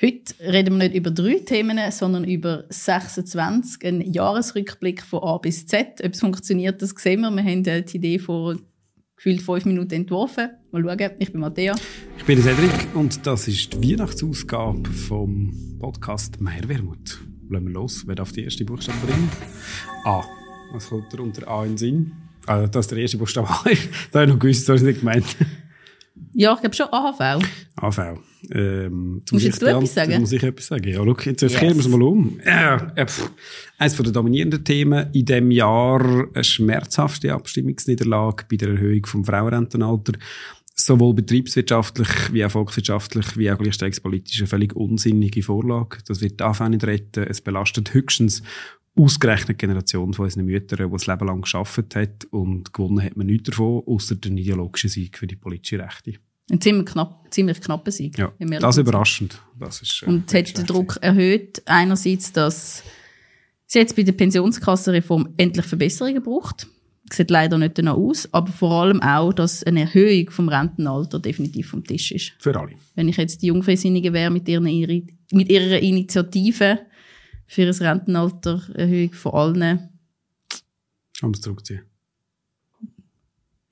Heute reden wir nicht über drei Themen, sondern über 26, ein Jahresrückblick von A bis Z. Ob es funktioniert, das sehen wir. Wir haben die Idee vor gefühlt fünf Minuten entworfen. Mal schauen. Ich bin Matthäa. Ich bin Cedric und das ist die Weihnachtsausgabe vom Podcast Meierwermut. Lassen wir los. Wer darf die erste Buchstabe bringen? A. Was kommt da unter A in Sinn? Also, das ist der erste Buchstabe A. das habe ich noch gewusst, das habe ich nicht gemeint. Ja, ich glaube schon AHV. AV. Ähm, Musst jetzt du etwas sagen? Muss ich etwas sagen. Ja, schau, jetzt yes. kehren wir es mal um. Ja, äh, eines der dominierenden Themen in diesem Jahr eine schmerzhafte Abstimmungsniederlage bei der Erhöhung vom Frauenrentenalter. Sowohl betriebswirtschaftlich wie auch volkswirtschaftlich wie auch gleichstellungspolitisch eine völlig unsinnige Vorlage. Das wird die AV nicht retten. Es belastet höchstens ausgerechnet die Generation von unseren Müttern, die das Leben lang gearbeitet hat und gewonnen hat man nichts davon, außer den ideologischen Sieg für die politische Rechte. Ein ziemlich, knapp, ziemlich knapper Sieg. Ja, das ist überraschend. Das ist, äh, und es hat den Druck erhöht, einerseits, dass es jetzt bei der Pensionskassenreform endlich Verbesserungen braucht. Sieht leider nicht danach aus, aber vor allem auch, dass eine Erhöhung vom Rentenalter definitiv vom Tisch ist. Für alle. Wenn ich jetzt die Jungfreisinnigen wäre mit, ihren, mit ihrer Initiative für ein Rentenalter Erhöhung von allen. Haben wir zurückziehen.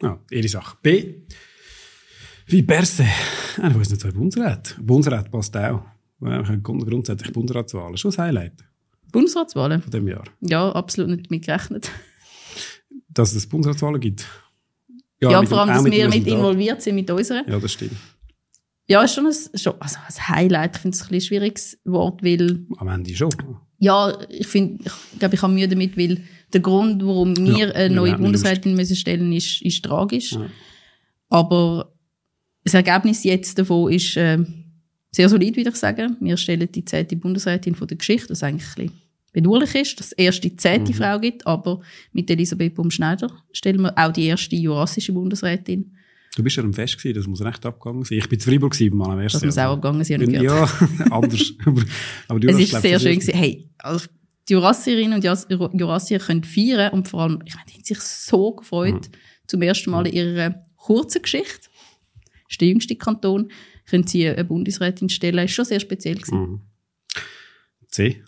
Ja, ihre Sache. B. Wie Berse. Einer von unseren zwei Bundesräten. Bundesrat passt auch. Grundsätzlich Bundesratswahlen. Schon ein Highlight. Bundesratswahlen? Von dem Jahr. Ja, absolut nicht damit gerechnet. Dass es Bundesratswahlen gibt. Ja, ja vor allem, dass wir mit involviert sind mit unseren. Ja, das stimmt. Ja, ist schon ein, schon, also ein Highlight. Ich finde es ein bisschen schwieriges Wort, weil... Am Ende schon. Ja, ich finde, ich glaube, ich habe Mühe damit, weil der Grund, warum wir ja, eine neue Bundesrätin müssen stellen, ist, ist tragisch. Ja. Aber das Ergebnis jetzt davon ist äh, sehr solid, würde ich sagen. Wir stellen die zehnte Bundesrätin von der Geschichte, was eigentlich ein bisschen bedauerlich ist, dass es erst die zehnte mhm. Frau gibt, aber mit Elisabeth Baum-Schneider stellen wir auch die erste jurassische Bundesrätin. Du bist ja am Fest gewesen, das muss recht abgegangen sein. Ich bin zu Freiburg gewesen, mal am ersten Das muss auch abgegangen sein, Ja, anders. aber du es ist sehr schön gewesen. Hey, also die Jurassierinnen und Jurassier können feiern und vor allem, ich meine, die haben sich so gefreut, mhm. zum ersten Mal in ihrer kurzen Geschichte. Das ist der jüngste Kanton. Können sie eine Bundesrätin stellen. Das ist schon sehr speziell gewesen. Mhm. C.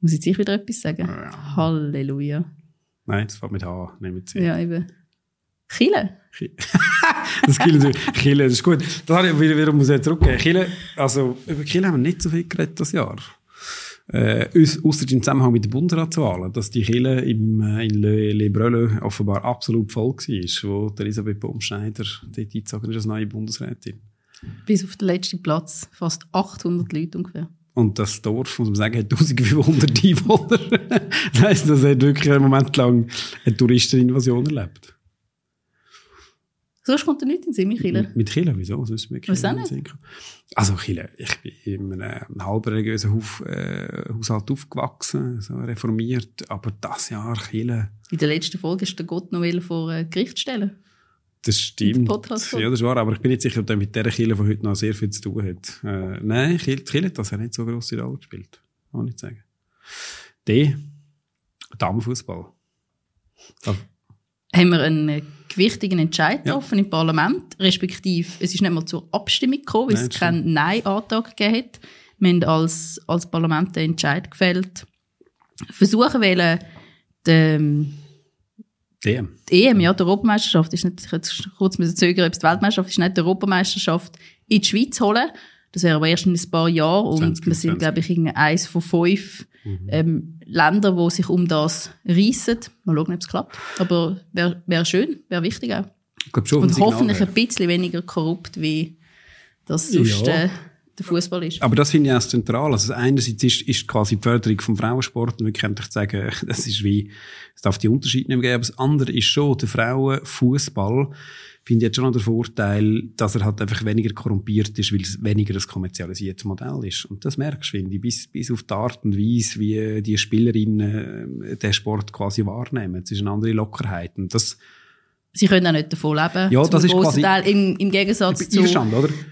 Muss ich jetzt wieder etwas sagen? Ja. Halleluja. Nein, das fängt mit H, nicht mit C. Ja, eben. Chile. das Chile, Chile, das ist gut. Das habe ich wieder, muss ich zurückgeben. Chile, also, über Chile haben wir nicht so viel geredet das Jahr. Äh, außer im Zusammenhang mit den Bundesratswahlen, dass die Chile im, äh, in Le, Le Brele offenbar absolut voll war, wo Elisabeth Baumschneider dort eingezogen ist als neue Bundesrätin. Bis auf den letzten Platz, fast 800 Leute ungefähr. Und das Dorf, muss man sagen, hat 1500 Einwohner. das heisst, das hat wirklich einen Moment lang eine Touristeninvasion erlebt. Sonst kommt er nicht in den Sinn, mit Chile. Mit Chile, wieso? Sonst mit Chile nicht? Also Chile, ich bin in einem halb religiösen Haus, äh, Haushalt aufgewachsen, so reformiert, aber das Jahr Chile... In der letzten Folge ist der Gott noch vor äh, Gericht stellen. Das stimmt. Ja, das war, aber ich bin nicht sicher, ob der mit dieser Chile von heute noch sehr viel zu tun hat. Äh, nein, Chile, Chile hat das ja nicht so grosse Rolle gespielt. Kann ich nicht sagen. D. Damenfußball. Haben wir einen gewichtigen Entscheid getroffen ja. im Parlament, respektive es ist nicht mal zur Abstimmung gekommen, weil Nein, es keinen Nein-Antrag gegeben hat. Wir haben als, als Parlament den Entscheid gefällt, versuchen wollen, den, EM. Die EM, ja, die Europameisterschaft ist nicht, ich jetzt kurz müssen zögern, ob es die Weltmeisterschaft ist, nicht die Europameisterschaft in die Schweiz holen. Das wäre aber erst in ein paar Jahren und 20, wir sind, glaube ich, eins von fünf mhm. ähm, Ländern, die sich um das reissen. Mal schauen, ob es klappt. Aber wäre wär schön, wäre wichtig auch. Schon, und hoffentlich ein bisschen weniger korrupt, wie das sonst ja. äh, der Fußball ist. Aber das finde ich auch zentral. Also einerseits ist, ist quasi die Förderung vom Frauensport, und wir können sagen, das ist wie, es darf die Unterschiede nicht mehr geben, aber das andere ist schon, der Frauenfußball finde ich jetzt schon den Vorteil, dass er halt einfach weniger korrumpiert ist, weil es weniger ein kommerzialisiertes Modell ist. Und das merkst du, finde ich, bis, bis auf die Art und Weise, wie die Spielerinnen äh, den Sport quasi wahrnehmen. Es ist eine andere Lockerheit. Und das, Sie können auch nicht davon leben. Ja, das ist quasi, Teil, im, im Gegensatz zu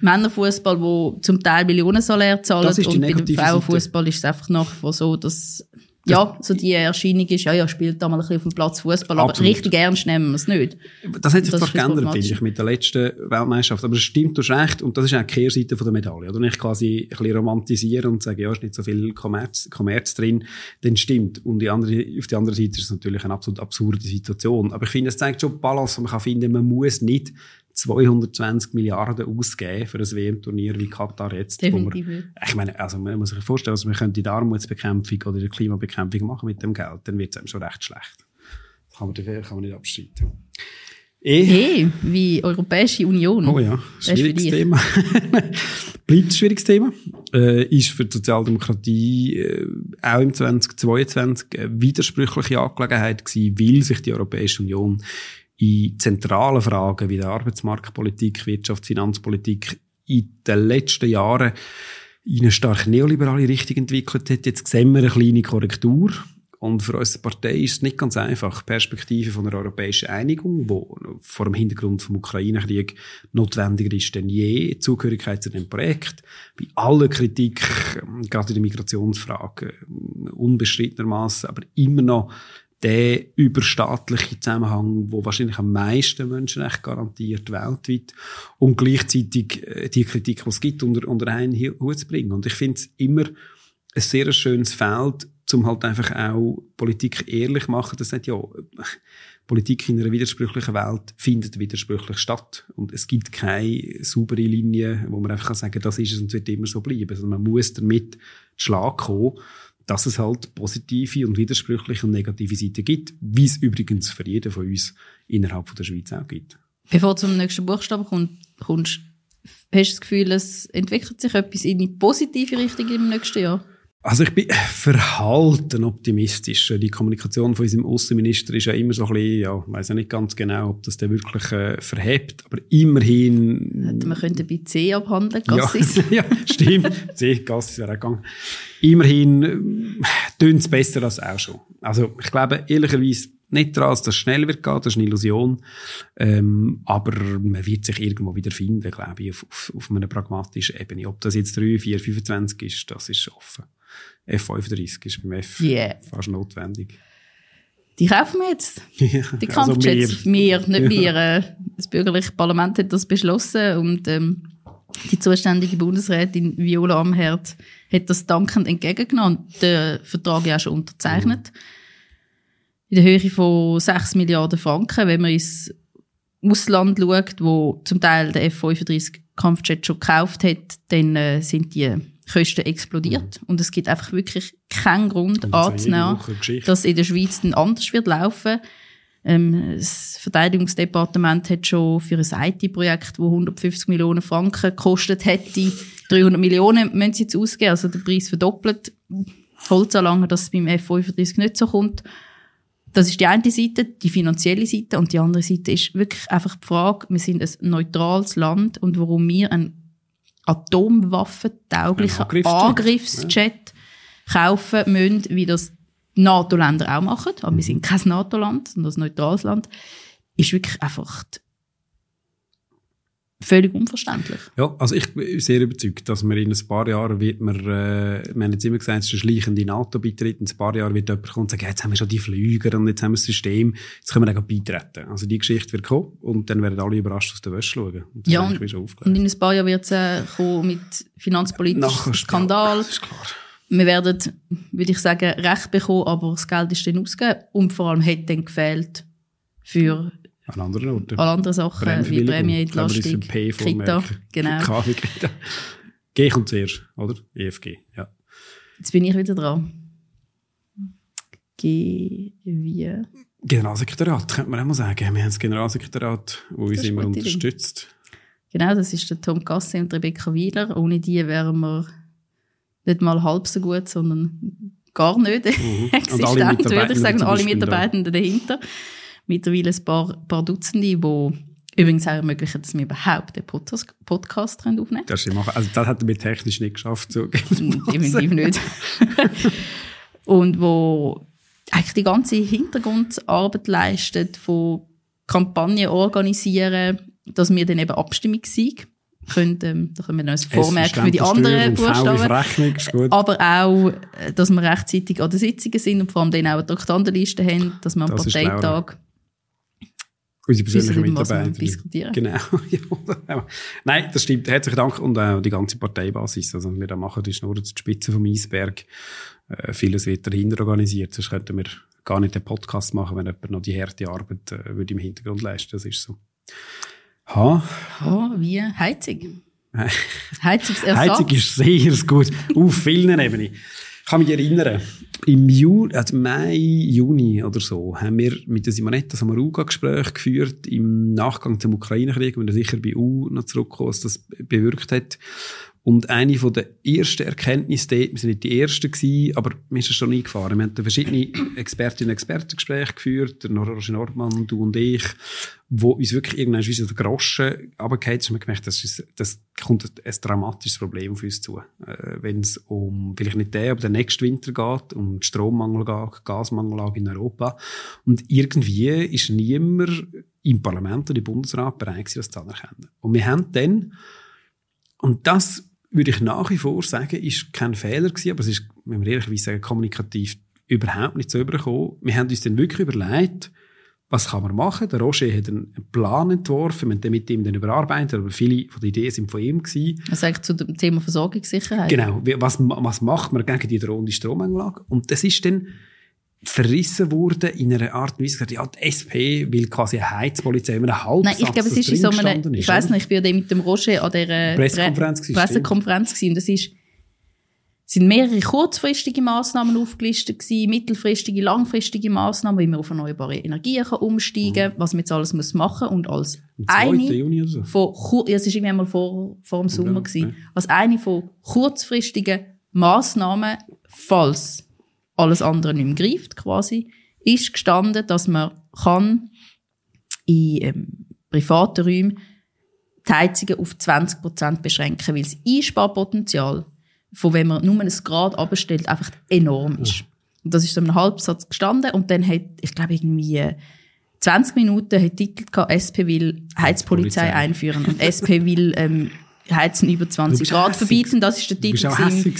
Männerfußball, wo zum Teil Millionen Salär zahlen. und bei Frauenfußball ist es einfach nach wie so, dass ja, so die Erscheinung ist, ja, ja, spielt da mal ein bisschen auf dem Platz Fußball, aber richtig ernst nehmen wir es nicht. Das hat sich das doch geändert, finde ich, mit der letzten Weltmeisterschaft. Aber es stimmt, du hast recht, und das ist auch die Kehrseite von der Medaille. Oder wenn ich quasi ein bisschen romantisiere und sage, ja, ist nicht so viel Kommerz, Kommerz drin, dann stimmt. Und die andere, auf der anderen Seite ist es natürlich eine absolut absurde Situation. Aber ich finde, es zeigt schon Balance, man kann finden, man muss nicht 220 Milliarden ausgeben für ein WM-Turnier wie Katar jetzt. Definitiv. Wir, ich meine, also man muss sich vorstellen, also man könnte die Armutsbekämpfung oder die Klimabekämpfung machen mit dem Geld, dann wird es einem schon recht schlecht. Das kann man, kann man nicht abstreiten. Eh. Hey, wie Europäische Union. Oh ja, schwieriges Thema. Bleibt ein schwieriges Thema. Äh, ist für die Sozialdemokratie äh, auch im 2022 eine widersprüchliche Angelegenheit gewesen, weil sich die Europäische Union in zentralen Fragen wie der Arbeitsmarktpolitik, Wirtschafts-, Finanzpolitik in den letzten Jahren in eine stark neoliberale Richtung entwickelt hat. Jetzt sehen wir eine kleine Korrektur. Und für unsere Partei ist es nicht ganz einfach. Perspektive von einer europäischen Einigung, wo vor dem Hintergrund vom Ukraine-Krieg notwendiger ist denn je, Zugehörigkeit zu dem Projekt, bei aller Kritik, gerade in der Migrationsfrage, unbestrittenermaßen, aber immer noch der überstaatliche Zusammenhang, wo wahrscheinlich am meisten Menschenrechte garantiert weltweit und gleichzeitig äh, die Kritik, die es gibt, unter, unter einen Hut zu bringen. Und ich finde es immer ein sehr schönes Feld, um halt einfach auch Politik ehrlich machen. Das sagt ja, Politik in einer widersprüchlichen Welt findet widersprüchlich statt. Und es gibt keine saubere Linie, wo man einfach sagen kann, das ist es und wird immer so bleiben. Also man muss damit Schlag kommen dass es halt positive und widersprüchliche und negative Seiten gibt, wie es übrigens für jeden von uns innerhalb von der Schweiz auch gibt. Bevor du zum nächsten Buchstaben kommst, hast du das Gefühl, es entwickelt sich etwas in die positive Richtung im nächsten Jahr? Also ich bin verhalten optimistisch. Die Kommunikation von unserem Außenminister ist ja immer so ein bisschen, ja, ich weiß ja nicht ganz genau, ob das der wirklich äh, verhebt, aber immerhin... Man könnte bei C abhandeln, Gassis. Ja, ja stimmt. C, Gassis wäre auch gegangen. Immerhin äh, tönt es besser als auch schon. Also ich glaube ehrlicherweise nicht daran, dass das schnell wird gehen, das ist eine Illusion. Ähm, aber man wird sich irgendwo wieder finden, glaube ich, auf, auf, auf einer pragmatischen Ebene. Ob das jetzt 3, 4, 25 ist, das ist offen. F35 ist beim F yeah. fast notwendig. Die kaufen wir jetzt. Die Kampfjets. Also wir. wir, nicht wir. Äh, das bürgerliche Parlament hat das beschlossen und ähm, die zuständige Bundesrätin Viola Amherd hat das dankend entgegengenommen und den Vertrag ja auch schon unterzeichnet. Mhm. In der Höhe von 6 Milliarden Franken, wenn man ins Ausland schaut, wo zum Teil der F-35 Kampfjet schon gekauft hat, dann äh, sind die Kosten explodiert. Mhm. Und es gibt einfach wirklich keinen Grund anzunehmen, dass in der Schweiz dann anders wird laufen. Ähm, das Verteidigungsdepartement hat schon für ein IT-Projekt, das 150 Millionen Franken gekostet hätte, 300 Millionen müssen sie jetzt ausgeben, also der Preis verdoppelt. Holz so lange, dass es beim F-35 nicht so kommt. Das ist die eine Seite, die finanzielle Seite, und die andere Seite ist wirklich einfach die Frage, wir sind ein neutrales Land und warum wir ein atomwaffentauglichen Angriffsjet, Angriffsjet ja. kaufen müssen, wie das NATO-Länder auch machen. Aber wir sind kein NATO-Land, sondern ein neutrales Land. Ist wirklich einfach völlig unverständlich. Ja, also ich bin sehr überzeugt, dass man in ein paar Jahren wird man, äh, wir haben jetzt immer gesagt, es ist ein schleichende NATO-Beitritt, in ein paar Jahren wird jemand kommen und sagen, jetzt haben wir schon die Flüger und jetzt haben wir das System, jetzt können wir dann beitreten. Also die Geschichte wird kommen und dann werden alle überrascht aus der Wäsche schauen. Und ja, und, und, in ein paar Jahren wird es äh, kommen mit finanzpolitischen Skandal. Das ist klar. Wir werden, würde ich sagen, Recht bekommen, aber das Geld ist dann ausgegeben und vor allem hat dann gefehlt für an anderen Orten. An anderen Sachen, wie Prämieentlastung, Kita, genau. Kita. G kommt zuerst, oder? EFG, ja. Jetzt bin ich wieder dran. G wie? Generalsekretariat, könnte man auch mal sagen. Wir haben das Generalsekretariat, das uns immer unterstützt. Genau, das ist der Tom Gasse und Rebecca Wieler. Ohne die wären wir nicht mal halb so gut, sondern gar nicht mhm. existent, würde ich sagen. Alle Mitarbeitenden dahinter mittlerweile ein paar, paar Dutzende, die übrigens auch ermöglichen, dass wir überhaupt den Podcast, aufnehmen Das können. Also das hat wir technisch nicht geschafft. So. Definitiv nicht. Und wo eigentlich die ganze Hintergrundarbeit leistet, von Kampagnen organisieren, dass wir dann eben Abstimmungssieg können, ähm, da können wir noch ein Vormerken für die anderen Buchstaben. Aber auch, äh, dass wir rechtzeitig an den Sitzungen sind und vor allem dann auch eine Traktandenliste haben, dass wir am Parteitag Unsere persönlichen Mitarbeiter. diskutieren. Genau. Nein, das stimmt. Herzlichen Dank und auch die ganze Parteibasis. Also, was wir da machen, ist nur die Spitze vom Eisberg. Äh, vieles wird dahinter organisiert. Sonst könnten wir gar nicht den Podcast machen, wenn jemand noch die harte Arbeit äh, würde im Hintergrund leisten. Das ist so. Ha. Ha, wie Heizung. Heizungsersatz. Heizung ist sehr gut. Auf vielen Ebenen. Ich kann mich erinnern, im Juni, also Mai, Juni oder so, haben wir mit der Simonetta Samaruga Gespräch geführt im Nachgang zum Ukraine-Krieg, wenn er sicher bei U noch zurückkommt, was das bewirkt hat. Und eine von der ersten Erkenntnisse dort, wir sind nicht die ersten gewesen, aber ist es schon eingefahren. Wir haben verschiedene Expertinnen und Expertengespräche geführt, der Roger Nordmann, du und ich, wo uns wirklich irgendwann so der Groschen runtergefallen ist. Und wir gemerkt, das, ist, das kommt ein, dramatisches Problem auf uns zu. Äh, Wenn es um, vielleicht nicht der, aber der nächste Winter geht, um Strommangel geht, Gasmangellage in Europa. Und irgendwie ist niemand im Parlament oder im Bundesrat bereit das zu anerkennen. Und wir haben dann, und das würde ich nach wie vor sagen, ist kein Fehler gewesen, aber es ist, wenn wir ehrlich sagen, kommunikativ überhaupt nicht so übergekommen. Wir haben uns dann wirklich überlegt, was kann man machen? Der Roger hat einen Plan entworfen, wir haben mit ihm dann überarbeitet, aber viele von den Ideen sind von ihm gewesen. Also eigentlich zu dem Thema Versorgungssicherheit. Genau. Was, was macht man gegen die drohende Stromanlage? Und das ist dann verrissen wurde in einer Art und Weise gesagt, ja, die SP will quasi eine Heizpolizei, immer einen Halbsatz, Nein, ich glaube, es ist in so einem, ich weiß nicht, ich war mit dem Roger an der Pressekonferenz, Pre Pressekonferenz gewesen, das ist, sind mehrere kurzfristige Maßnahmen aufgelistet gewesen, mittelfristige, langfristige Maßnahmen, wie man auf erneuerbare Energien kann umsteigen, mhm. was man jetzt alles muss machen und als eine Juni so. von, ja, es ist irgendwie einmal vor, vor dem Sommer ja, gewesen, okay. als eine von kurzfristigen Maßnahmen, falls alles andere nicht mehr greift, quasi, ist gestanden, dass man kann in ähm, privaten Räumen die Heizungen auf 20% beschränken, weil das Einsparpotenzial, von wenn man nur ein Grad abstellt, einfach enorm ist. Und das ist so ein Halbsatz gestanden und dann hat, ich glaube, irgendwie 20 Minuten hat Titel gehabt, SP will Heizpolizei einführen und SP will ähm, Heizen über 20 Grad hässig. verbieten, das ist der Titel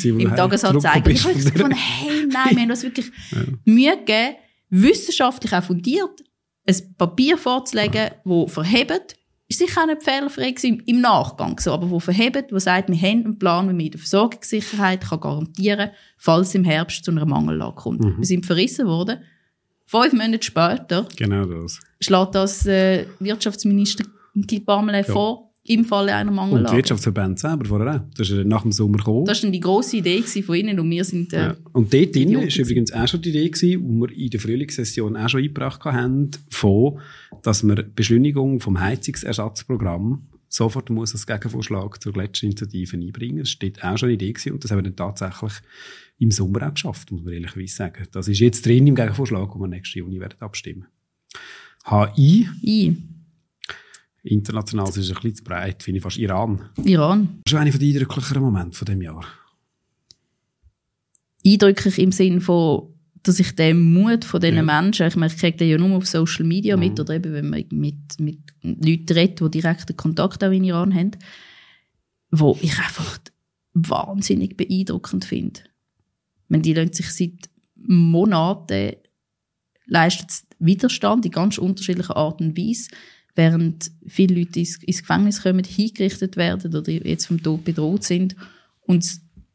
im, im Tagesanzeiger. Ich habe gefunden, hey, nein, wir haben das wirklich ja. Mühe gegeben, wissenschaftlich auch fundiert, ein Papier vorzulegen, das verhebt, ist sicher auch nicht fehlerfrei gewesen, im Nachgang so, aber wo verhebt, wo sagt, wir haben einen Plan, wie man in der Versorgungssicherheit kann garantieren kann, falls im Herbst zu einer Mangellage kommt. Mhm. Wir sind verrissen worden. Fünf Monate später genau das. schlägt das äh, Wirtschaftsminister Guy Parmelin ja. vor, im Falle einer Mangellage. Und die Wirtschaftsverbände selber vorher auch. Das ist nach dem Sommer gekommen. Das war die grosse Idee von ihnen und wir sind äh, ja. Und dort drin war übrigens auch schon die Idee, gewesen, die wir in der Frühlingssession auch schon eingebracht haben, von, dass wir Beschleunigung vom Heizungsersatzprogramm sofort muss als Gegenvorschlag zur Gletscherinitiative einbringen. Das steht auch schon eine Idee gewesen und das haben wir dann tatsächlich im Sommer auch geschafft, muss man ehrlicherweise sagen. Das ist jetzt drin im Gegenvorschlag, wo wir nächsten Juni werden abstimmen. HI. I. International ist es ein bisschen zu breit, finde ich fast. Iran. Iran. Das ist einer der eindrücklicheren Momente von dem Jahr. Eindrücklich im Sinne von, dass ich den Mut von diesen ja. Menschen, ich meine, ich kriege den ja nur auf Social Media mhm. mit, oder eben, wenn man mit, mit Leuten redet, die direkten Kontakt auch in Iran haben, wo ich einfach wahnsinnig beeindruckend finde. Wenn die Leute sich seit Monaten leisten Widerstand in ganz unterschiedlichen Arten und Weise während viele Leute ins, ins Gefängnis kommen, hingerichtet werden oder jetzt vom Tod bedroht sind und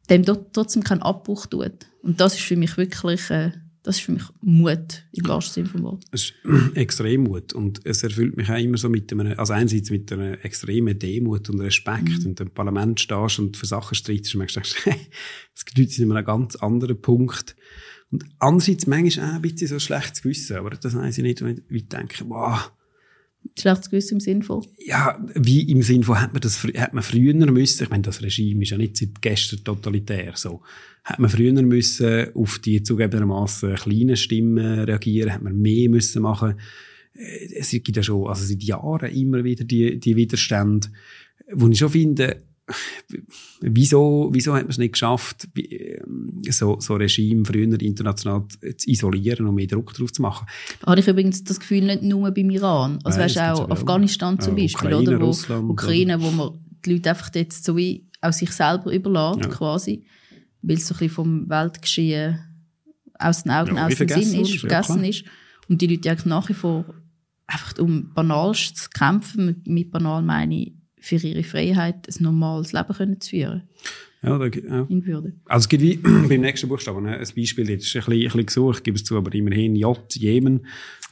dem trotzdem keinen Abbruch tut. Und das ist für mich wirklich, äh, das ist für mich Mut, im wahrsten Sinne vom Wort. Es ist extrem Mut und es erfüllt mich auch immer so mit einem, also einerseits mit einer extremen Demut und Respekt, mhm. du im Parlament stehst und für Sachen streitest und merkst, Leute, die sind an einem ganz anderen Punkt. Und andererseits manchmal auch ein bisschen so schlechtes Gewissen, aber das weiß ich nicht, wenn ich denke, wow, Schlechtes Gewissen im Sinn von? Ja, wie im Sinn von, hat man das, hat man früher müssen, ich meine, das Regime ist ja nicht seit gestern totalitär so, hat man früher müssen auf die zugegebenermaßen kleinen Stimmen reagieren, hat man mehr müssen machen. Äh, es gibt ja schon, also seit Jahren immer wieder die, die Widerstände, wo ich schon finde, wieso, wieso hat man es nicht geschafft, ähm, so, so Regime früher international zu isolieren und mehr Druck drauf zu machen? Habe ich übrigens das Gefühl nicht nur beim Iran. Also weißt auch Afghanistan zum Beispiel, Ukraine, oder? Wo, Russland, Ukraine, wo man die Leute einfach jetzt so wie auch sich selber überladen, ja. quasi, weil es so ein bisschen vom Weltgeschehen aus den Augen, ja, aus dem Sinn ist, vergessen ist. Und die Leute eigentlich nach wie vor einfach um Banalst zu kämpfen, mit, mit banal meine ich, für ihre Freiheit ein normales Leben können zu führen. Ja, da, ja. In Würde. Also es gibt wie beim nächsten Buchstaben ne, ein Beispiel, das ist ein bisschen, ein bisschen gesucht, gebe es zu, aber immerhin J, Jemen.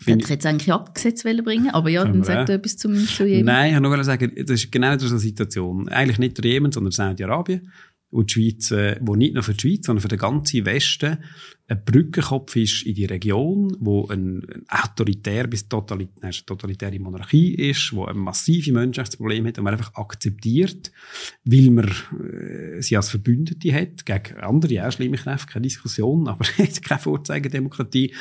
Hätte ich jetzt eigentlich Abgesetz bringen aber ja, dann sag du etwas zum, zu Jemen. Nein, ich wollte nur sagen, das ist genau so eine Situation. Eigentlich nicht der Jemen, sondern Saudi-Arabien wo die Schweiz, äh, wo nicht nur für die Schweiz, sondern für den ganzen Westen ein Brückenkopf ist in die Region, wo ein, ein autoritär bis totalit nein, totalitäre Monarchie ist, wo ein massive Menschenrechtsproblem hat und man einfach akzeptiert, weil man äh, sie als Verbündete hat, gegen andere auch schlimme Kräfte, keine Diskussion, aber keine Vorzeigendemokratie.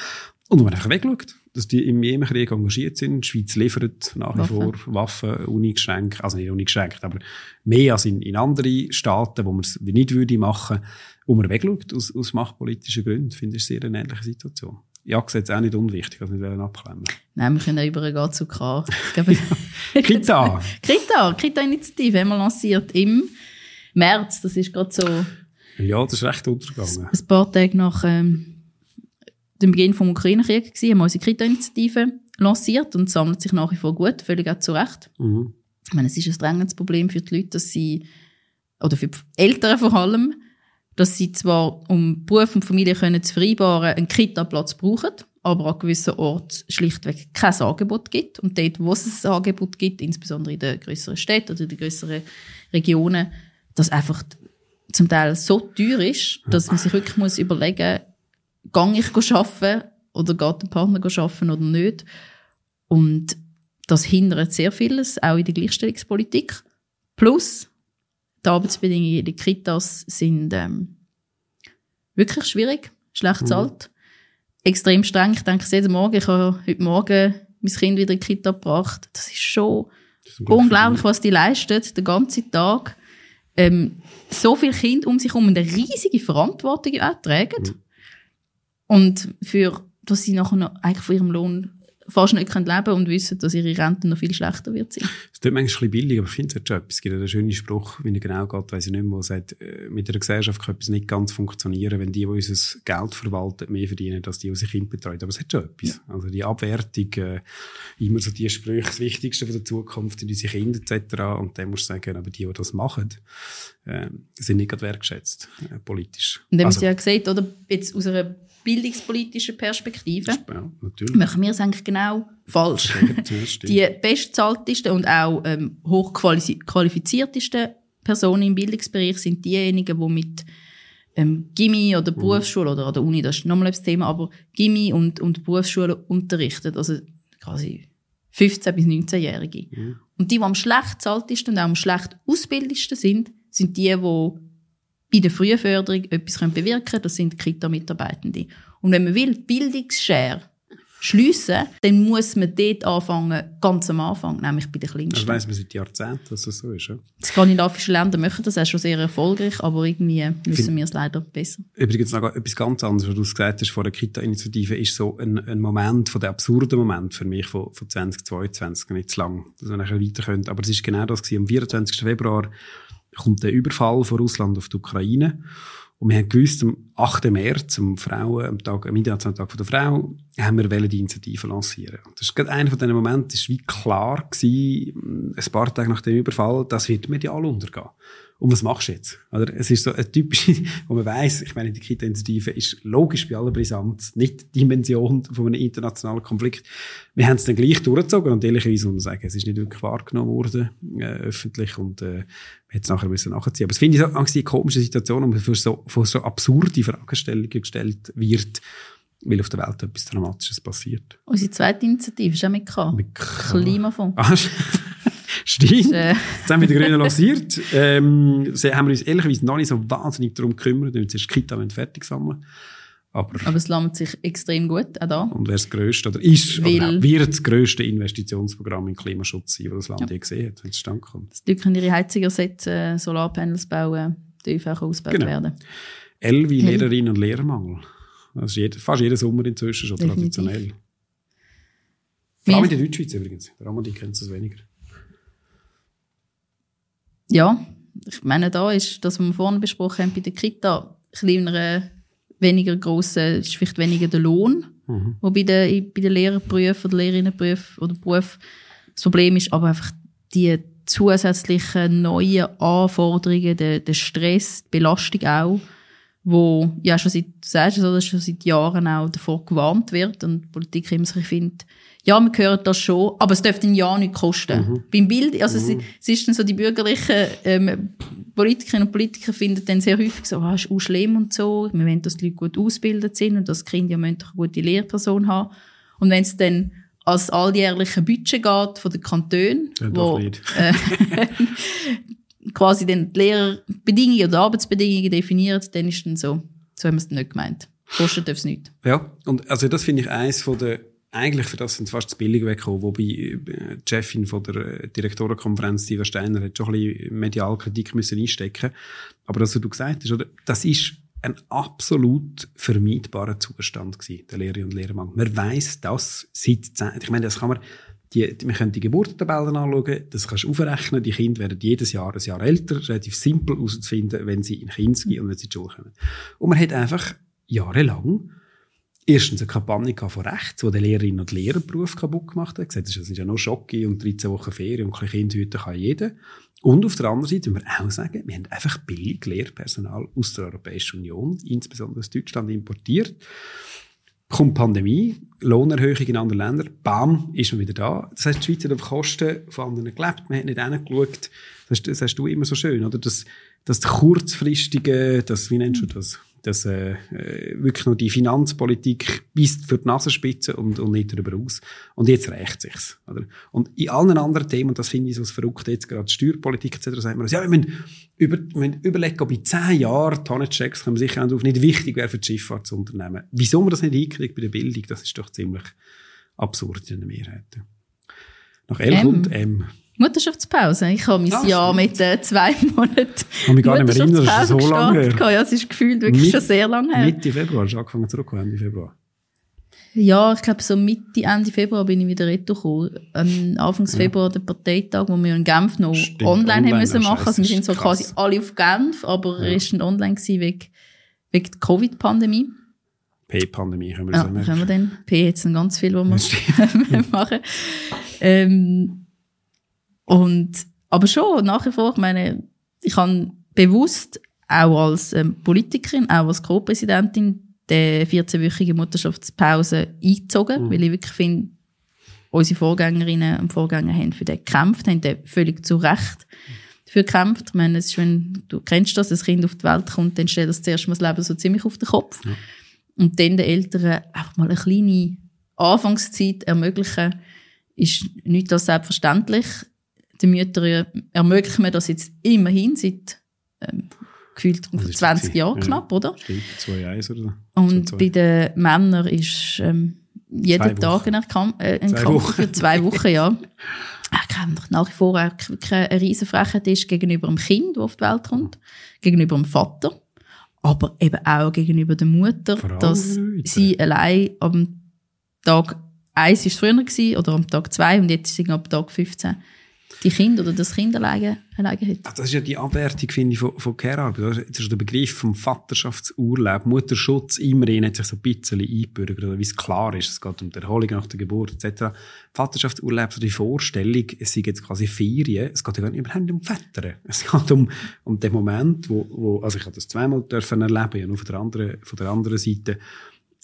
Und man einfach wegschaut, dass die im Jemenkrieg engagiert sind. Die Schweiz liefert nach wie vor Waffen uneingeschränkt, also nicht uneingeschränkt, aber mehr als in, in andere Staaten, wo man es nicht würde machen, wo man wegschaut aus, aus machtpolitischen Gründen, finde ich sehr eine ähnliche Situation. Ja, ist jetzt auch nicht unwichtig, also wir abklemmen. Nein, wir können übergehen zu K. Kita. Kita, Kita-Initiative haben wir lanciert im März, das ist gerade so... Ja, das ist recht untergegangen. Ein paar Tage nach... Ähm, dem Beginn des Ukraine-Kriegs gewesen, haben wir unsere Krita-Initiative lanciert und sammelt sich nach wie vor gut, völlig auch zu Recht. Mhm. Ich meine, es ist ein drängendes Problem für die Leute, dass sie, oder für die Eltern vor allem, dass sie zwar, um Beruf und Familie können zu vereinbaren, einen Kita-Platz brauchen, aber an gewissen Orten schlichtweg kein Angebot gibt. Und dort, wo es ein Angebot gibt, insbesondere in den größeren Städten oder in den größeren Regionen, das einfach zum Teil so teuer ist, dass man sich wirklich muss überlegen gehe ich arbeiten oder geht der Partner arbeiten oder nicht. Und das hindert sehr vieles, auch in der Gleichstellungspolitik. Plus, die Arbeitsbedingungen in den Kitas sind ähm, wirklich schwierig, schlecht bezahlt, mhm. extrem streng. Ich denke jeden Morgen, ich habe heute Morgen mein Kind wieder in die Kita gebracht. Das ist schon das ist unglaublich, was die leisten, den ganzen Tag. Ähm, so viele Kinder um sich herum eine riesige Verantwortung tragen. Mhm. Und für, dass sie nachher noch eigentlich von ihrem Lohn fast nicht leben können und wissen, dass ihre Rente noch viel schlechter wird sein. Es tut manchmal ein bisschen billig, aber ich finde es schon etwas. Es gibt einen schönen Spruch, wie er genau geht, weiss ich nicht mehr, wo sagt, äh, mit einer Gesellschaft kann etwas nicht ganz funktionieren, wenn die, die unser Geld verwalten, mehr verdienen, als die, die unsere Kinder betreuen. Aber es hat schon etwas. Ja. Also die Abwertung, äh, immer so die Sprüche, das Wichtigste von der Zukunft sind unsere Kinder etc. Und dann musst du sagen, aber die, die das machen, äh, sind nicht gerade wertgeschätzt, äh, politisch. Und dann also, haben Sie ja gesagt, oder, jetzt aus einer bildungspolitischen Perspektive ja, machen wir es eigentlich genau falsch. die bestzahltesten und auch ähm, hochqualifiziertesten Personen im Bildungsbereich sind diejenigen, die mit ähm, Gimmi oder mhm. Berufsschule oder an der Uni, das ist nochmal das Thema, aber Gimmi und, und Berufsschule unterrichten, also quasi 15- bis 19-Jährige. Mhm. Und die, die am schlecht zahltesten und auch am schlecht ausbildendsten sind, sind die, die in der Frühförderung etwas bewirken können. Das sind Kita-Mitarbeitende. Und wenn man will, die Bildungsschere schliessen, dann muss man dort anfangen, ganz am Anfang, nämlich bei den Kleinsten. Das weiss man seit Jahrzehnten, dass das so ist, ja? Die skandinavischen Länder machen das auch schon sehr erfolgreich, aber irgendwie müssen wir es leider besser. Übrigens noch etwas ganz anderes, was du gesagt hast vor der Kita-Initiative, ist so ein, ein Moment, von der absurden Moment für mich von, von 2022, nicht zu lang, dass wir nachher weiter können. Aber es ist genau das gewesen. Am 24. Februar kommt der Überfall von Russland auf die Ukraine. Und wir haben gewusst, am 8. März, am Frauen, am Tag, am Internationalen Tag der Frau, haben wir die Initiative lancieren. Und das ist gerade einer von diesen Momenten, das war wie klar gewesen, ein paar Tage nach dem Überfall, das wird medial untergehen. Und was machst du jetzt? Oder? Es ist so ein typisch, wo man weiss, ich meine, die Kita-Initiative ist logisch bei aller Brisanz nicht die Dimension von einem internationalen Konflikt. Wir haben es dann gleich durchgezogen und ehrlicherweise muss man sagen, es ist nicht wirklich wahrgenommen worden, äh, öffentlich, und, äh, wir es nachher müssen nachziehen. Aber es finde ich so, Angst, die komische Situation, wo man für so, für so absurde Fragestellungen gestellt wird, weil auf der Welt etwas Dramatisches passiert. Unsere zweite Initiative ist auch mit K. Mit K. Klimafonds. Stimmt. Äh. Jetzt haben wir die Grünen lanciert. Ähm, sie haben wir uns ehrlicherweise noch nicht so wahnsinnig darum gekümmert, weil wir zuerst Kita fertig sammeln aber, aber es landet sich extrem gut, auch da. Und wer das grösste, oder ist, Weil, oder wird das grösste Investitionsprogramm im Klimaschutz sein, das das Land ja. je gesehen hat, wenn es stand kommt. Die Leute können ihre Heizung ersetzen, Solarpanels bauen, die ÖV ausgebaut genau. werden. Elvi Lehrerinnen und Lehrermangel. Das ist jeder, fast jeden Sommer inzwischen schon Definitiv. traditionell. Vor allem in der Deutschschweiz übrigens. Der Amadi kennt es weniger. Ja, ich meine, da ist das, was wir vorhin besprochen haben, bei der Kita, kleinere, weniger grosse, ist vielleicht weniger der Lohn, mhm. wo bei den, bei den Lehrerberufen oder Lehrerinnenberufen oder Beruf das Problem ist, aber einfach die zusätzlichen neuen Anforderungen, der, der Stress, die Belastung auch, wo ja schon seit, du sagst es, oder, schon seit Jahren auch davor gewarnt wird. Und die Politik immer sich findet, ja, wir hören das schon, aber es dürfte ein Jahr nicht kosten. Mhm. Beim Bild, also mhm. es, es, ist dann so, die bürgerlichen ähm, Politikerinnen und Politiker finden dann sehr häufig so, ah, ist auch schlimm und so, wir wollen, dass die Leute gut ausgebildet sind und dass die Kinder ja eine gute Lehrperson haben. Und wenn es dann als alljährliche Budget geht von den Kantonen, ja, wo äh, quasi dann die Lehrerbedingungen oder Arbeitsbedingungen definiert, dann ist dann so, so haben wir es nicht gemeint. Kosten darf es nicht. Ja, und also das finde ich eins von der eigentlich für das sind fast zu billig weggekommen, wobei äh, die Chefin von der äh, Direktorenkonferenz, Diva Steiner, hat schon ein bisschen Medialkritik müssen einstecken Aber das, was du gesagt hast, oder, das ist ein absolut vermeidbarer Zustand gewesen, der Lehrer und Lehrermangel. Man weiss das seit zehn, ich meine, das kann man, die, wir können die Geburtentabellen anschauen, das kannst du aufrechnen, die Kinder werden jedes Jahr ein Jahr älter, relativ simpel herauszufinden, wenn sie in Kinski und wenn sie in die Schule kommen. Und man hat einfach jahrelang erstens eine Kampagne von rechts, die den Lehrerinnen und Lehrern Beruf kaputt gemacht hat. Gesagt, das ist ja nur Schocke und 13 Wochen Ferien und kleine Kinder kann jeder. Und auf der anderen Seite müssen wir auch sagen, wir haben einfach billig Lehrpersonal aus der Europäischen Union, insbesondere aus Deutschland, importiert. Kommt Pandemie, Lohnerhöhung in anderen Ländern, bam, ist man wieder da. Das heißt, die Schweiz hat auf Kosten von anderen gelebt, man hat nicht hingeschaut. Das, das hast du immer so schön, oder? Das, das kurzfristige, das, wie nennst du das? Dass äh, äh, wirklich nur die Finanzpolitik bis für die Nasenspitze und, und nicht darüber aus. Und jetzt rächt sich's. Oder? Und in allen anderen Themen, und das finde ich so verrückt, jetzt gerade Steuerpolitik etc., sagen wir uns, ja, wir müssen, über, wir müssen überlegen, ob in zehn Jahren Tonnenchecks, wir sicher auch nicht wichtig wäre für die Schifffahrtsunternehmen. Wieso man das nicht hinkriegt bei der Bildung, das ist doch ziemlich absurd in der Mehrheit. Nach L kommt M. Mutterschaftspause. Ich habe mein Ach, Jahr mit äh, zwei Monaten Ich mich gar nicht mehr erinnern, das ist so lange her. Ja, es ist gefühlt wirklich mit, schon sehr lange her. Mitte Februar, hast du angefangen zurückzukommen, Ende Februar? Ja, ich glaube so Mitte, Ende Februar bin ich wieder retour gekommen. Anfangs ja. Februar der Parteitag, wo wir in Genf noch Stimmt, online, online haben müssen machen. Also wir sind so krass. quasi alle auf Genf, aber ja. er ist online gewesen wegen, wegen der Covid-Pandemie. P-Pandemie können wir ja, sagen. können wir denn? P jetzt noch ganz viel, was wir machen. Ähm, und, aber schon, nach wie vor, ich meine, ich habe bewusst auch als ähm, Politikerin, auch als Co-Präsidentin, die 14-wöchige Mutterschaftspause eingezogen, mhm. weil ich wirklich finde, unsere Vorgängerinnen und Vorgänger haben für den gekämpft, haben den völlig zu Recht dafür gekämpft. Ich meine, es ist, wenn du kennst das, ein Kind auf die Welt kommt, dann stellt das zuerst mal das Leben so ziemlich auf den Kopf. Ja. Und dann den Eltern einfach mal eine kleine Anfangszeit ermöglichen, ist nicht das selbstverständlich den Müttern ermöglichen wir das jetzt immerhin seit ähm, gefühlt also 20 Jahren knapp, oder? Stimmt, 2-1 oder Und bei den Männern ist ähm, jeden Tag ein, Kampf, äh, ein Kampf für zwei Wochen, ja. Nach wie vor auch eine riesen Frechheit ist gegenüber dem Kind, das auf die Welt kommt, gegenüber dem Vater, aber eben auch gegenüber der Mutter, dass sie allein am Tag 1 war früher gewesen, oder am Tag 2 und jetzt sind ab Tag 15 die Kinder oder das Kind alleine, alleine hat. Das ist ja die Abwertung, finde ich, von, von Care-Arbeit. Das ist der Begriff vom Vaterschaftsurlaub. Mutterschutz immerhin hat sich so ein bisschen eingebürgert, wie es klar ist. Es geht um die Erholung nach der Geburt etc. Vaterschaftsurlaub, so die Vorstellung, es sind jetzt quasi Ferien. Es geht ja gar nicht überhaupt um Väter. Es geht um, um den Moment, wo, wo, also ich habe das zweimal dürfen erleben, ja, nur von der anderen, von der anderen Seite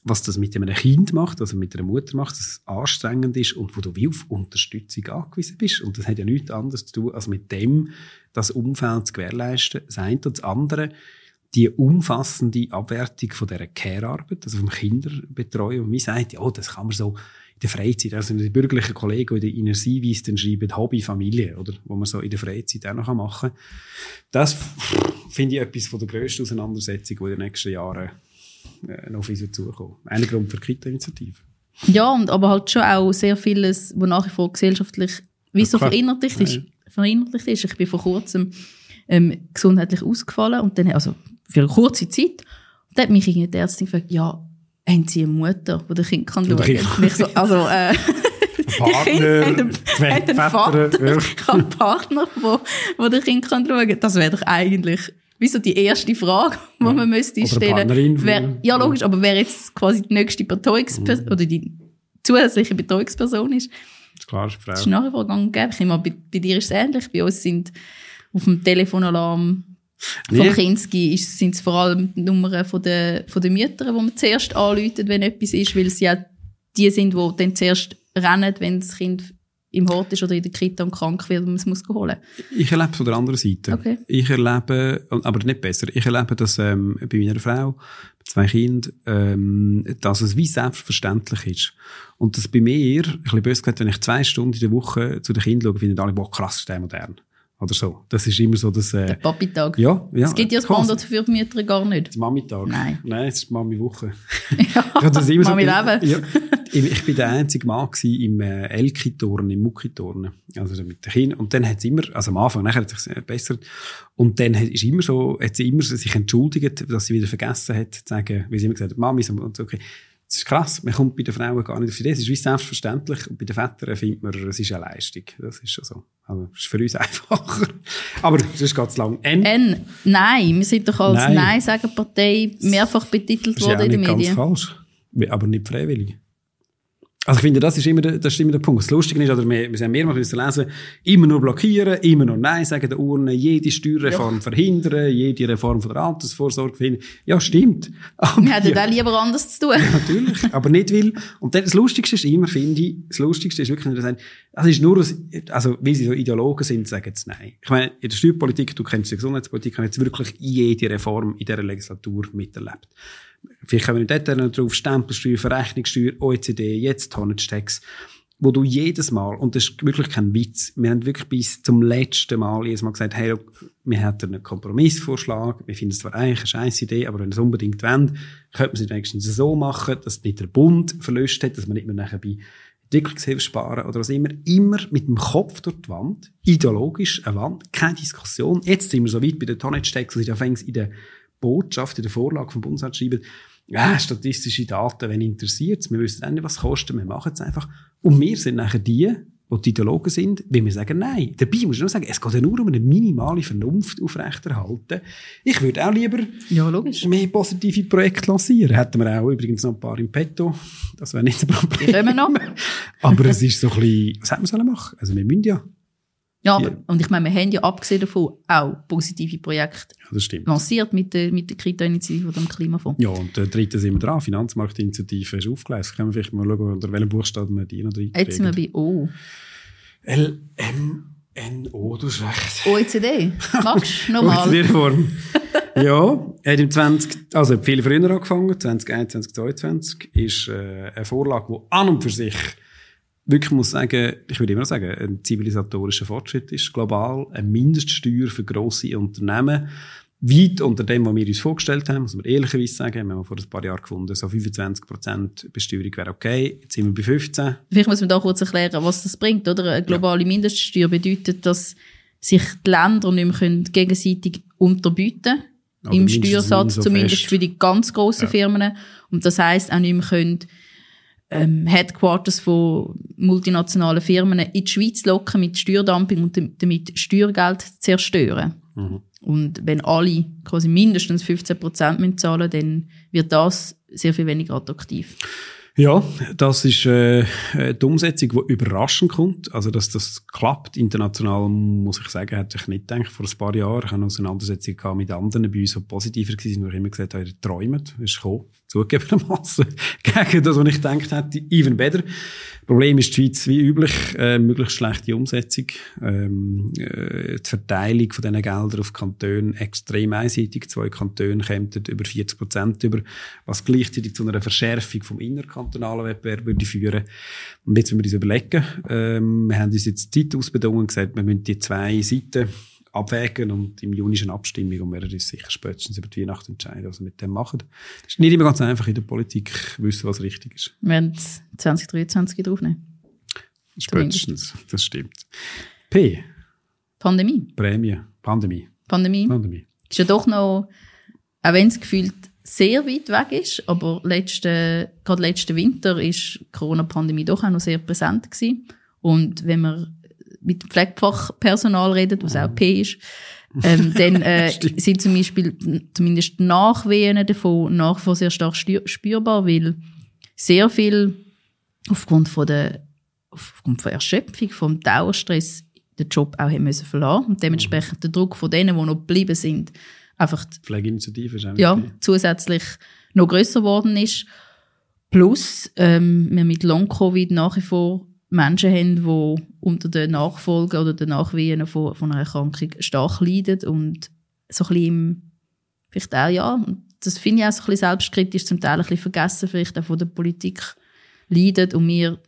was das mit einem Kind macht, also mit einer Mutter macht, dass es anstrengend ist und wo du wie auf Unterstützung angewiesen bist. Und das hat ja nichts anderes zu tun, als mit dem das Umfeld zu gewährleisten. Das eine und das andere, die umfassende Abwertung von dieser Care-Arbeit, also vom Kinderbetreuung. Und man sagt, ja, das kann man so in der Freizeit, also die bürgerlichen Kollegen, die in der Einweis dann schreiben, Hobby, Familie, oder, wo man so in der Freizeit auch noch machen kann. Das finde ich etwas von der grössten Auseinandersetzung, die in den nächsten Jahren noch auf uns zukommen. Ein Grund für die Kita-Initiative. Ja, und aber halt schon auch sehr vieles, was nach wie vor gesellschaftlich wie so verinnerlicht ist, verinnerlicht ist. Ich bin vor kurzem ähm, gesundheitlich ausgefallen und dann, also für eine kurze Zeit, und dann hat mich die Ärztin gefragt, ja, haben Sie eine Mutter, die das Kind kann schauen kann? So, also, äh, Partner, haben einen Vater, habe einen Partner, wo, wo der Kind kann schauen kann. Das wäre doch eigentlich wie so die erste Frage, die man müsste Oder stellen. Wer, ja, logisch, aber wer jetzt quasi die nächste Betreuungsperson oder die zusätzliche Betreuungsperson ist, Das ist klar, ist das ist Frau. nachher vor gang und gäbe. Ich meine, bei, bei dir ist es ähnlich. Bei uns sind auf dem Telefonalarm Nee. vom Kinski sind es vor allem die Nummern von der, von der Mütter, die man zuerst anrufen, wenn etwas ist, weil sie ja die sind, die dann zuerst rennen, wenn das Kind im Hort ist oder in der Kita und krank wird und man es muss holen. Ich erlebe es von der anderen Seite. Okay. Ich erlebe, aber nicht besser, ich erlebe, dass ähm, bei meiner Frau, bei zwei Kindern, ähm, dass es wie selbstverständlich ist. Und dass bei mir, ein bisschen böse gesagt, wenn ich zwei Stunden in der Woche zu den Kindern schaue, finden alle, boah, krass, ist der modern. Oder so. Das ist immer so. Der Äh, Papi-Tag. ja, ja. Es gibt ja das quasi. Band für die Mütter gar nicht. Das Mami-Tag. Nein. Nein, es ist Mami-Woche. ja, Ich habe das immer Mami so. Ja, ich, bin der einzige Mann im äh, Elki-Turnen, im Mucki-Turnen. Also mit den Kindern. Und dann hat es immer, also am Anfang, nachher hat es sich besser. Und dann hat, ist immer so, hat sie immer sich entschuldigt, dass sie wieder vergessen hat, zu sagen, wie sie immer gesagt hat, Mami, und so, okay. Das ist krass. Man kommt bei den Frauen gar nicht auf die Idee. Es ist wie selbstverständlich. Und bei den Vätern findet man, es ist eine Leistung. Das ist schon so. Also, es ist für uns einfacher. Aber sonst geht es lang. N, N, nein, wir sind doch als Nein. Nein-Sagen-Partei mehrfach betitelt Das ist ja worden in nicht den ganz Medien. falsch. Aber nicht freiwillig. Also ich finde, das ist immer der, das ist immer der Punkt. Das Lustige ist, oder wir, wir haben mehrmals müssen lesen, immer nur blockieren, immer nur Nein sagen der Urne, jede Steuerreform verhindern, jede Reform von der Altersvorsorge verhindern. Ja, stimmt. Aber, Wir hätten ja, auch lieber anders zu tun. natürlich, aber nicht will. Und dann, das Lustigste ist immer, finde ich, das Lustigste ist wirklich, sagen, das ist nur, ein- also, weil sie so Ideologen sind, sagen sie Nein. Ich meine, in der Steuerpolitik, du kennst die Gesundheitspolitik, haben jetzt wirklich jede Reform in dieser Legislatur miterlebt. Vielleicht kommen wir dort noch drauf, Stempelsteuer, Verrechnungssteuer, OECD, jetzt Tonnage-Tax, wo du jedes Mal, und das ist wirklich kein Witz, wir haben wirklich bis zum letzten Mal jedes Mal gesagt, hey, wir hätten einen Kompromissvorschlag, wir finden es zwar eigentlich eine scheiß Idee, aber wenn ihr es unbedingt wollt, könnte man es wenigstens so machen, dass nicht der Bund Verluste hat, dass man nicht mehr nachher bei Entwicklungshilfe sparen oder was immer, immer mit dem Kopf durch die Wand, ideologisch eine Wand, keine Diskussion. Jetzt sind wir so weit bei den Tonnage-Tax, dass ich anfangs in der Botschaft, in der Vorlage vom Bundesrat schreiben, ja, statistische Daten, wenn interessiert wir wissen auch nicht, was es kostet, wir machen es einfach. Und wir sind nachher die, die die Ideologen sind, wenn wir sagen, nein. Dabei muss ich nur sagen, es geht ja nur um eine minimale Vernunft aufrechterhalten. Ich würde auch lieber Ja, mehr positive Projekte lancieren. Hätten wir auch übrigens noch ein paar im Petto. Das wäre nicht ein Problem. Die kommen noch. Aber es ist so ein bisschen, was hätten wir sollen machen? Also wir müssen ja. Ja, aber, und ich meine, wir haben ja abgesehen davon auch positive Projekte Ja, das stimmt. lanciert mit der, mit der Kita-Initiative oder dem Klimafonds. Ja, und der dritte sind wir dran. Finanzmarktinitiative ist aufgelesen. Können wir vielleicht mal schauen, unter welchem Buchstaben wir die noch drin Jetzt sind wir bei O. L, M, N, O, du hast recht. OECD. Magst du nochmal? OECD-Reform. ja, hat im 20, also hat viel früher angefangen, 2021, 2022, ist äh, eine Vorlage, die an und für sich wirklich muss sagen, ich würde immer noch sagen, ein zivilisatorischer Fortschritt ist global, eine Mindeststeuer für grosse Unternehmen, weit unter dem, was wir uns vorgestellt haben, muss man ehrlicherweise sagen, wir haben vor ein paar Jahren gefunden, so 25% Besteuerung wäre okay, jetzt sind wir bei 15. Vielleicht muss man da kurz erklären, was das bringt. Oder? Eine globale Mindeststeuer bedeutet, dass sich die Länder nicht mehr können gegenseitig unterbieten Aber im Steuersatz, so zumindest fest. für die ganz grossen Ja. Firmen. Und das heisst auch nicht mehr können, ähm, Headquarters von multinationalen Firmen in die Schweiz locken mit Steuerdumping und damit Steuergeld zerstören. Mhm. Und wenn alle quasi mindestens 15 Prozent zahlen, dann wird das sehr viel weniger attraktiv. Ja, das ist äh, die Umsetzung, die überraschend kommt. Also, dass das klappt international, muss ich sagen, hätte ich nicht gedacht. Vor ein paar Jahren ich hatte eine Auseinandersetzung mit anderen bei uns, die positiver waren, die immer gesagt haben, ihr träumt. Das ist gekommen, zugegebenermaßen. Gegen das, was ich gedacht hätte, even better. Problem ist die Schweiz wie üblich, äh, möglichst schlechte Umsetzung. Ähm, äh, die Verteilung von diesen Geldern auf Kantone extrem einseitig. Zwei Kantone kämen über 40 Prozent über, was gleichzeitig zu einer Verschärfung vom innerkantonalen Wettbewerb würde führen. Und jetzt müssen wir uns überlegen, ähm, wir haben uns jetzt Zeit ausbedungen gesagt, wir müssen die zwei Seiten abwägen und im Juni ist eine Abstimmung und werden uns sicher spätestens über die Weihnacht entscheiden, was wir mit dem machen. Es ist nicht immer ganz einfach in der Politik wissen, was richtig ist. Wir werden es 2023 draufnehmen. Spätestens, das stimmt. P, Pandemie. Prämie, Pandemie, Pandemie Pandemie. ist ja doch noch, auch wenn es gefühlt sehr weit weg ist, aber letzte, gerade letzten Winter ist die Corona-Pandemie doch auch noch sehr präsent gewesen. Und wenn man mit dem Pflegefachpersonal redet, was auch P ist, ähm, dann äh, sind zum Beispiel zumindest Nachwehen davon nach wie vor sehr stark spürbar, weil sehr viel aufgrund von der aufgrund von Erschöpfung, vom Dauerstress den Job auch haben müssen verlassen und dementsprechend der Druck von denen, die noch geblieben sind, einfach die Pflegeinitiative ist ja, zusätzlich noch größer geworden ist. Plus ähm, wir mit Long-Covid nach wie vor Menschen haben, die unter den Nachfolgen oder den Nachwehen von, von einer Erkrankung stark leiden und so ein bisschen im, vielleicht auch, ja, das finde ich auch so ein bisschen selbstkritisch, zum Teil ein bisschen vergessen, vielleicht auch von der Politik leiden und wir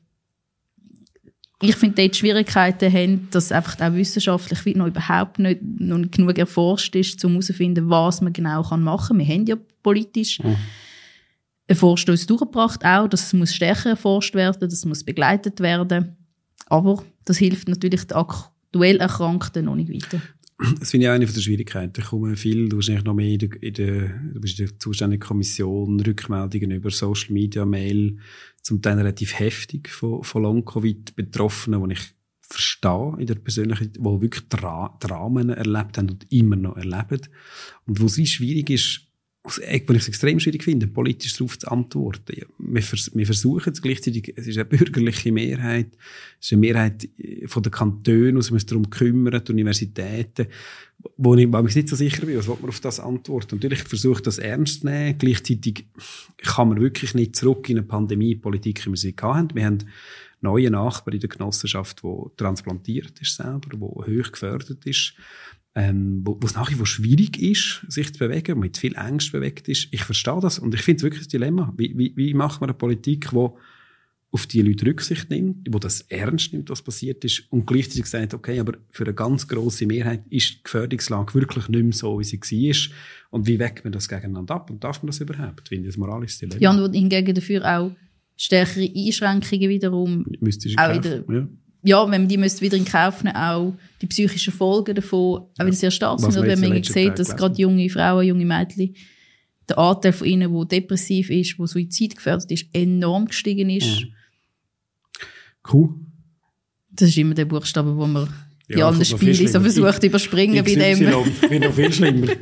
ich finde, dort Schwierigkeiten haben, dass einfach auch wissenschaftlich noch überhaupt nicht, noch genug erforscht ist, um herauszufinden, was man genau machen kann. Wir haben ja politisch mhm. Einen Vorstoß durchgebracht, auch, dass es muss stärker erforscht werden, dass es muss begleitet werden. Aber das hilft natürlich den aktuell Erkrankten noch nicht weiter. Das finde ich eine der Schwierigkeiten. Da kommen viel, du bist noch mehr in der, in der, du bist in der zuständigen Kommission, Rückmeldungen über Social Media, Mail, zum Teil relativ heftig von, von Long-Covid-Betroffenen, die ich verstehe in der persönlichen, die wirklich Dra Dramen erlebt haben und immer noch erleben. Und wo es schwierig ist, ich es extrem schwierig finde, politisch darauf zu antworten. Vers wir versuchen es gleichzeitig, es ist eine bürgerliche Mehrheit, es ist eine Mehrheit von Kantonen, die sich darum kümmern, die Universitäten, wo ich mir nicht so sicher bin, was man auf das antworten. Natürlich versuche das ernst zu nehmen. Gleichzeitig kann man wirklich nicht zurück in eine Pandemie-Politik, wie wir sie hatten. Wir haben neue Nachbarn in der Genossenschaft, wo transplantiert ist selber, wo hoch gefördert ist, ähm, wo, wo es nach wie vor schwierig ist, sich zu bewegen, mit viel Angst bewegt ist. Ich verstehe das und ich finde es wirklich ein Dilemma. Wie, wie, wie macht man eine Politik, die auf die Leute Rücksicht nimmt, wo das ernst nimmt, was passiert ist, und gleichzeitig sagt, okay, aber für eine ganz große Mehrheit ist die Gefährdungslage wirklich nicht mehr so, wie sie war. Und wie weckt man das gegeneinander ab? Und darf man das überhaupt? Ich finde das moralisches Dilemma. Ja, und hingegen dafür auch stärkere Einschränkungen wiederum. Müsste auch wieder, ja. Ja, wenn man die müsste wieder in Kauf nehmen, auch die psychischen Folgen davon auch wieder sehr stark sind. Oder wenn man sieht, dass gerade junge Frauen, junge Mädchen, der Anteil von ihnen, der depressiv ist, der suizidgefährdet ist, enorm gestiegen ist. Mhm. Q. Das ist immer der Buchstabe, wo man ja, in allen Spielen so versucht zu überspringen bei dem. Wird noch viel schlimmer.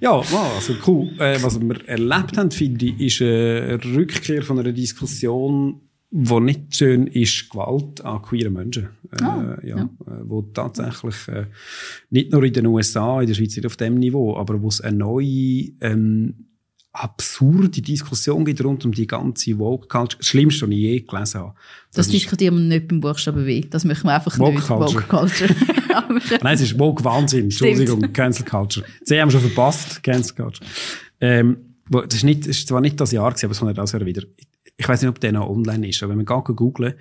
ja, also Q. Äh, was wir erlebt haben, finde ich, ist eine Rückkehr von einer Diskussion, die nicht schön ist, Gewalt an queeren Menschen. Äh, ah, ja, ja. Äh, wo tatsächlich äh, nicht nur in den USA, in der Schweiz nicht auf dem Niveau, aber wo es eine neue ähm, absurde Diskussion geht rund um die ganze Woke Culture. Das Schlimmste, was ich je gelesen habe. Das, das diskutieren wir nicht beim Buchstaben W. Das möchten wir einfach Woke nicht. Culture. Woke Culture. Nein, es ist Woke Wahnsinn. Entschuldigung. Cancel Culture. Sie haben schon verpasst, Cancel Culture. Ähm, das ist, nicht, das ist zwar nicht das Jahr gewesen, aber es kommt das Jahr wieder. Ich weiß nicht, ob der noch online ist, aber wenn wir gar googeln,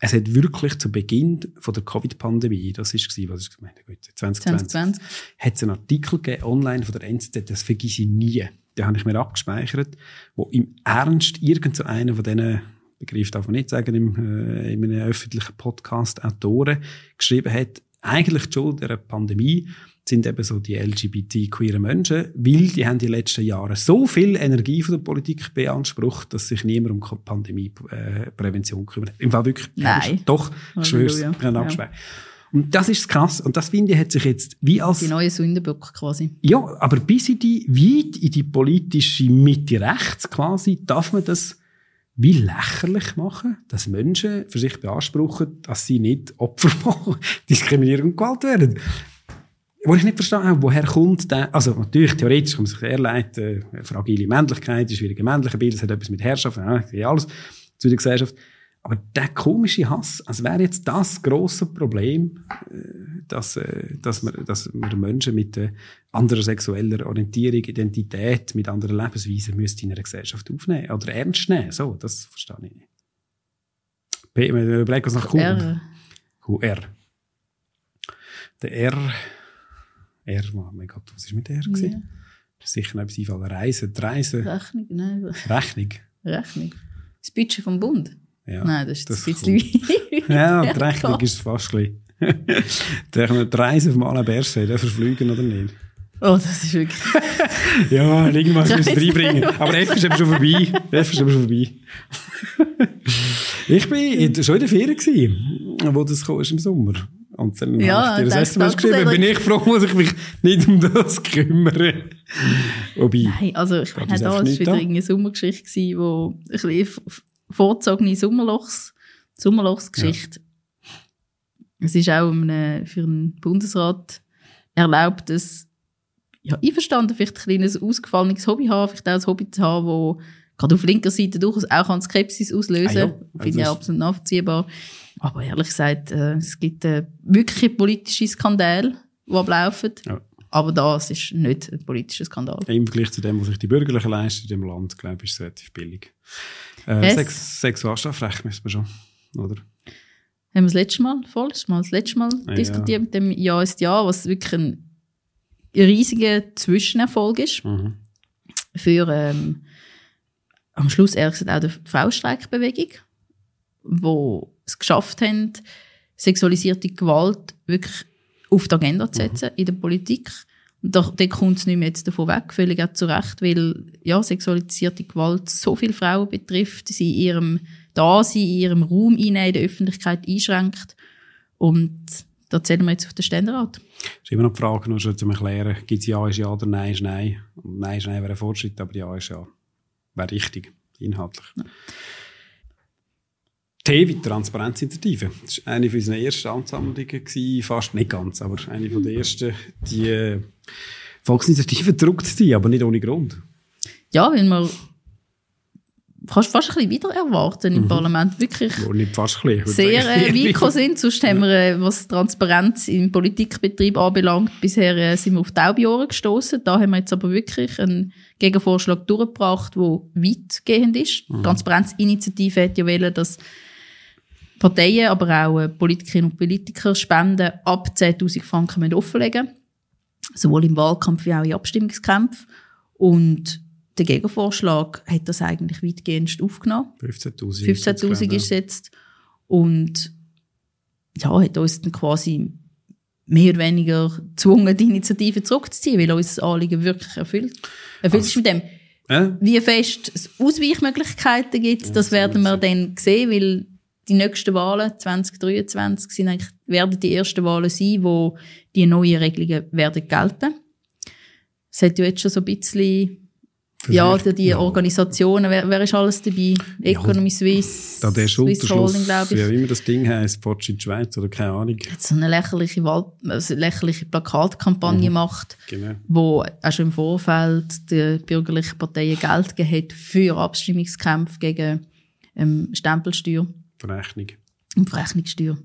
es hat wirklich zu Beginn von der Covid-Pandemie, das ist gewesen, was ist gemeint, 2020, 2020, hat es einen Artikel gegeben, online von der NZZ, das vergesse ich nie. Den habe ich mir abgespeichert, wo im Ernst irgend so einer von diesen Begriff darf man nicht sagen, im, äh, in einem öffentlichen Podcast Autoren geschrieben hat, eigentlich die Schuld der Pandemie sind eben so die LGBT-queeren Menschen, weil die haben die letzten Jahre so viel Energie von der Politik beansprucht, dass sich niemand um Pandemieprävention äh, kümmert. Im Fall wirklich. Nein. Doch, ich ich habe abgespeichert. Und das ist krass. Und das finde ich, hat sich jetzt wie als... Die neue Sündenböcke quasi. Ja, aber bis in die, weit in die politische Mitte rechts quasi, darf man das wie lächerlich machen, dass Menschen für sich beanspruchen, dass sie nicht Opfer von Diskriminierung und Gewalt werden. Wo ich nicht verstanden habe, woher kommt der, also natürlich, theoretisch kann man sich herleiten, äh, fragile Männlichkeit, schwierige männliche Bilder, das hat etwas mit Herrschaft, ja, alles zu der Gesellschaft. Aber der komische Hass, als wäre jetzt das große Problem, äh, dass, äh, dass, wir, dass wir Menschen mit anderer sexueller Orientierung, Identität, mit anderer Lebensweise müssten in einer Gesellschaft aufnehmen oder ernst nehmen. So, das verstehe ich nicht. P, überlegen, was nach Q R. QR. Der R. R, oh mein Gott, was ist mit R? Ja. Sicher etwas einfallen. Reisen, Reisen. Rechnung, nein. Rechnung. Rechnung. Das Budget vom Bund. Ja, Nein, das ist das ein bisschen Ja, die Rechnung ist fast ein bisschen. die Reise vom Alain Berset, der verfliegen oder nicht? Oh, das ist wirklich. ja, irgendwas müssen wir reinbringen. Aber F ist eben schon vorbei. F ist eben schon vorbei. ich bin schon in der Ferien wo das kam, ist im Sommer. Und dann ja, habe ich dir das SMS geschrieben. Bin ich froh, muss ich mich nicht um das kümmern. Wobei. Nein, also ich meine, da war wieder eine Sommergeschichte gewesen, wo ein bisschen vorzogene Sommerlochs, Sommerlochsgeschichte. Ja. Es ist auch eine, für einen Bundesrat erlaubt, dass ja, einverstanden, vielleicht ein kleines ausgefallenes Hobby haben, vielleicht auch ein Hobby zu haben, wo gerade auf linker Seite durchaus auch an Skepsis auslösen. Ah, ja. Finde ich absolut nachvollziehbar. Aber ehrlich gesagt, äh, es gibt äh, wirklich politische Skandale, die ablaufen. Ja. Aber das ist nicht ein politischer Skandal. Im Vergleich zu dem, was sich die Bürgerlichen leisten in dem Land, glaube ich, ist es relativ billig. Äh, Sex Sexualstrafrecht müssen wir schon, oder? Haben wir das letzte Mal, vorletztes Mal, das letzte Mal ah, diskutiert ja. mit dem Ja ist Ja, was wirklich ein riesiger Zwischenerfolg ist. Mhm. Für ähm, am Schluss ehrlich gesagt auch die Frauenstreikbewegung, wo es geschafft haben, sexualisierte Gewalt wirklich auf die Agenda zu setzen mhm. in der Politik. Und da, da kommt es nicht mehr jetzt davon weg, völlig auch zu Recht, weil ja, sexualisierte Gewalt so viele Frauen betrifft, sie in ihrem Dasein, in ihrem Raum in der Öffentlichkeit einschränkt. Und da zählen wir jetzt auf den Ständerat. Das ist immer noch die Frage, nur schon zu erklären, gibt es Ja ist Ja oder Nein ist Nein. Und Nein ist Nein wäre ein Fortschritt, aber Ja ist Ja wäre richtig, inhaltlich. Ja. T wie Transparenzinitiative. Das war eine unserer ersten Amtshandlungen, fast nicht ganz, aber eine von der ersten, die äh, Volksinitiative gedruckt zu sein, aber nicht ohne Grund. Ja, weil man fast, fast ein bisschen wieder erwarten im mhm. Parlament. Wirklich ja, nicht fast ein bisschen, sehr äh, weit sind. Sonst haben wir, äh, was Transparenz im Politikbetrieb anbelangt, bisher äh, sind wir auf taube Ohren gestoßen. Da haben wir jetzt aber wirklich einen Gegenvorschlag durchgebracht, der weitgehend ist. Mhm. Transparenzinitiative hat ja wollen, dass Parteien, aber auch äh, Politikerinnen und Politiker Spenden ab 10.000 Franken offenlegen müssen. Sowohl im Wahlkampf wie auch in Abstimmungskämpfen. Und der Gegenvorschlag hat das eigentlich weitgehend aufgenommen. 15.000 15.000 ist jetzt. Und ja, hat uns dann quasi mehr oder weniger gezwungen, die Initiative zurückzuziehen, weil uns das Anliegen wirklich erfüllt. Erfüllt also, ist mit dem, äh? wie fest es Ausweichmöglichkeiten gibt, ja, das werden wir dann sehen, weil die nächsten Wahlen 2023 sind eigentlich, werden die ersten Wahlen sein, wo die neuen Regelungen werden gelten. Es hat ja jetzt schon so ein bisschen ja, die. Organisationen, wer, wer ist alles dabei? Economy ja, Suisse, da der Swiss Holding, glaube ich. Wie immer das Ding heisst, Fortschritt Schweiz oder keine Ahnung. Hat so eine lächerliche, Wahl, also lächerliche Plakatkampagne mhm. macht, genau. wo auch schon im Vorfeld die bürgerlichen Parteien Geld gegeben hat für Abstimmungskämpfe gegen ähm, Stempelsteuer. Verrechnung. Und Verrechnungssteuer.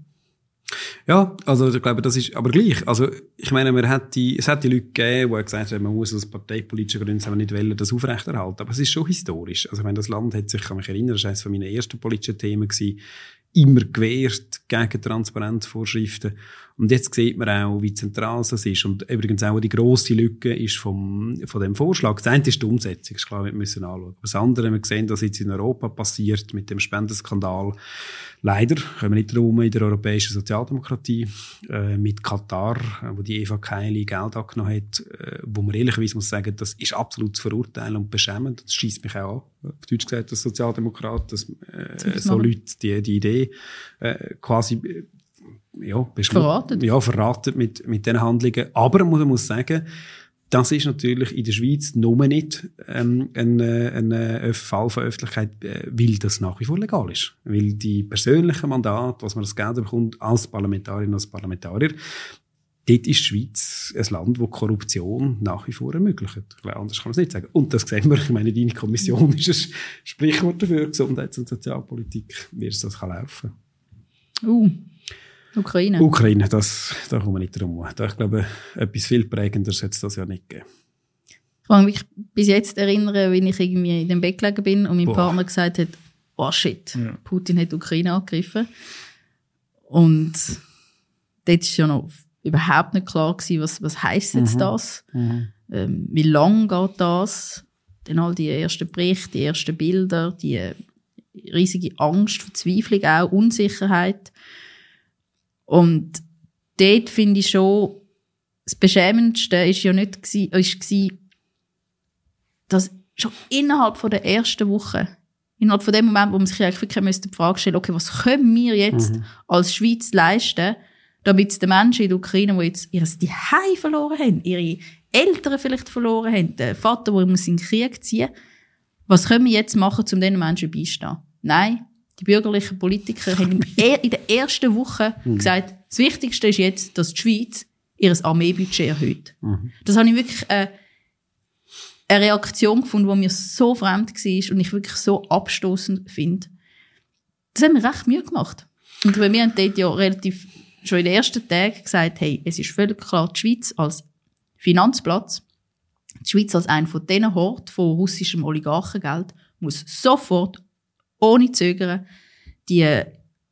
Ja, also ich glaube, das ist aber gleich. Also ich meine, man hat die, es hat die Leute gegeben, die gesagt haben, man muss aus parteipolitischen Gründen nicht wollen, das aufrechterhalten. Aber es ist schon historisch. Also ich meine, das Land hat sich, kann mich erinnern, das war eines von meinen ersten politischen Themen gewesen, immer gewehrt gegen Transparenzvorschriften. Und jetzt sieht man auch, wie zentral das ist. Und übrigens auch die grosse Lücke ist vom, von dem Vorschlag. Das eine ist die Umsetzung, das ist klar, wir müssen anschauen. Das andere, wir sehen, was jetzt in Europa passiert mit dem Spendenskandal. Leider können wir nicht drum in der europäischen Sozialdemokratie, äh, mit Katar, äh, wo die Eva Kaili Geld angenommen hat, äh, wo man ehrlicherweise muss sagen, das ist absolut zu verurteilen und beschämend. Das schießt mich auch an. Auf Deutsch gesagt, als Sozialdemokrat, dass äh, so Leute die, die Idee äh, quasi äh, ja, verraten. Ja, verraten mit, mit diesen Handlungen. Aber man muss sagen, das ist natürlich in der Schweiz nur nicht ähm, ein, ein, ein Fall von Öffentlichkeit, äh, weil das nach wie vor legal ist. Weil die persönlichen Mandate, was man das Geld bekommt als Parlamentarier als Parlamentarier, dort ist die Schweiz ein Land, wo Korruption nach wie vor ermöglicht. Anders kann man es nicht sagen. Und das sehen wir, ich meine, deine Kommission ist ein Sprichwort dafür, Gesundheits- und Sozialpolitik, wie es das kann laufen kann. Uh. Ukraine. Ukraine, das, da kommen wir nicht drum herum. Ich glaube, etwas viel prägenderes hätte es das ja nicht gegeben. Ich kann mich bis jetzt erinnern, wie ich irgendwie in dem Bett gelegen bin und mein Boah. Partner gesagt hat, oh shit, ja. Putin hat Ukraine angegriffen. Und dort war ja noch überhaupt nicht klar gewesen, was, was heisst jetzt mhm. das? Mhm. Ähm, wie lang geht das? Dann all die ersten Berichte, die ersten Bilder, die riesige Angst, Verzweiflung auch, Unsicherheit. Und dort finde ich schon das Beschämendste ist ja nicht gewesen, ist gewesen, dass schon innerhalb von der ersten Woche, innerhalb von dem Moment, wo man sich eigentlich wirklich die Frage stellen okay, was können wir jetzt mhm. als Schweiz leisten, damit die Menschen in der Ukraine, die jetzt ihr Zuhause verloren haben, ihre Eltern vielleicht verloren haben, der Vater, der muss in den Krieg ziehen, was können wir jetzt machen, um diesen Menschen beistehen? Nein, die bürgerlichen Politiker haben in der ersten Woche mhm. gesagt, das Wichtigste ist jetzt, dass die Schweiz ihr Armeebudget erhöht. Mhm. Das habe ich wirklich äh, eine Reaktion gefunden, die mir so fremd war und ich wirklich so abstoßend finde. Das hat mir recht Mühe gemacht. Und wir haben dort ja relativ schon in den ersten Tagen gesagt, hey, es ist völlig klar, die Schweiz als Finanzplatz, die Schweiz als ein von diesen Hort von russischem Oligarchengeld muss sofort, ohne Zögern, die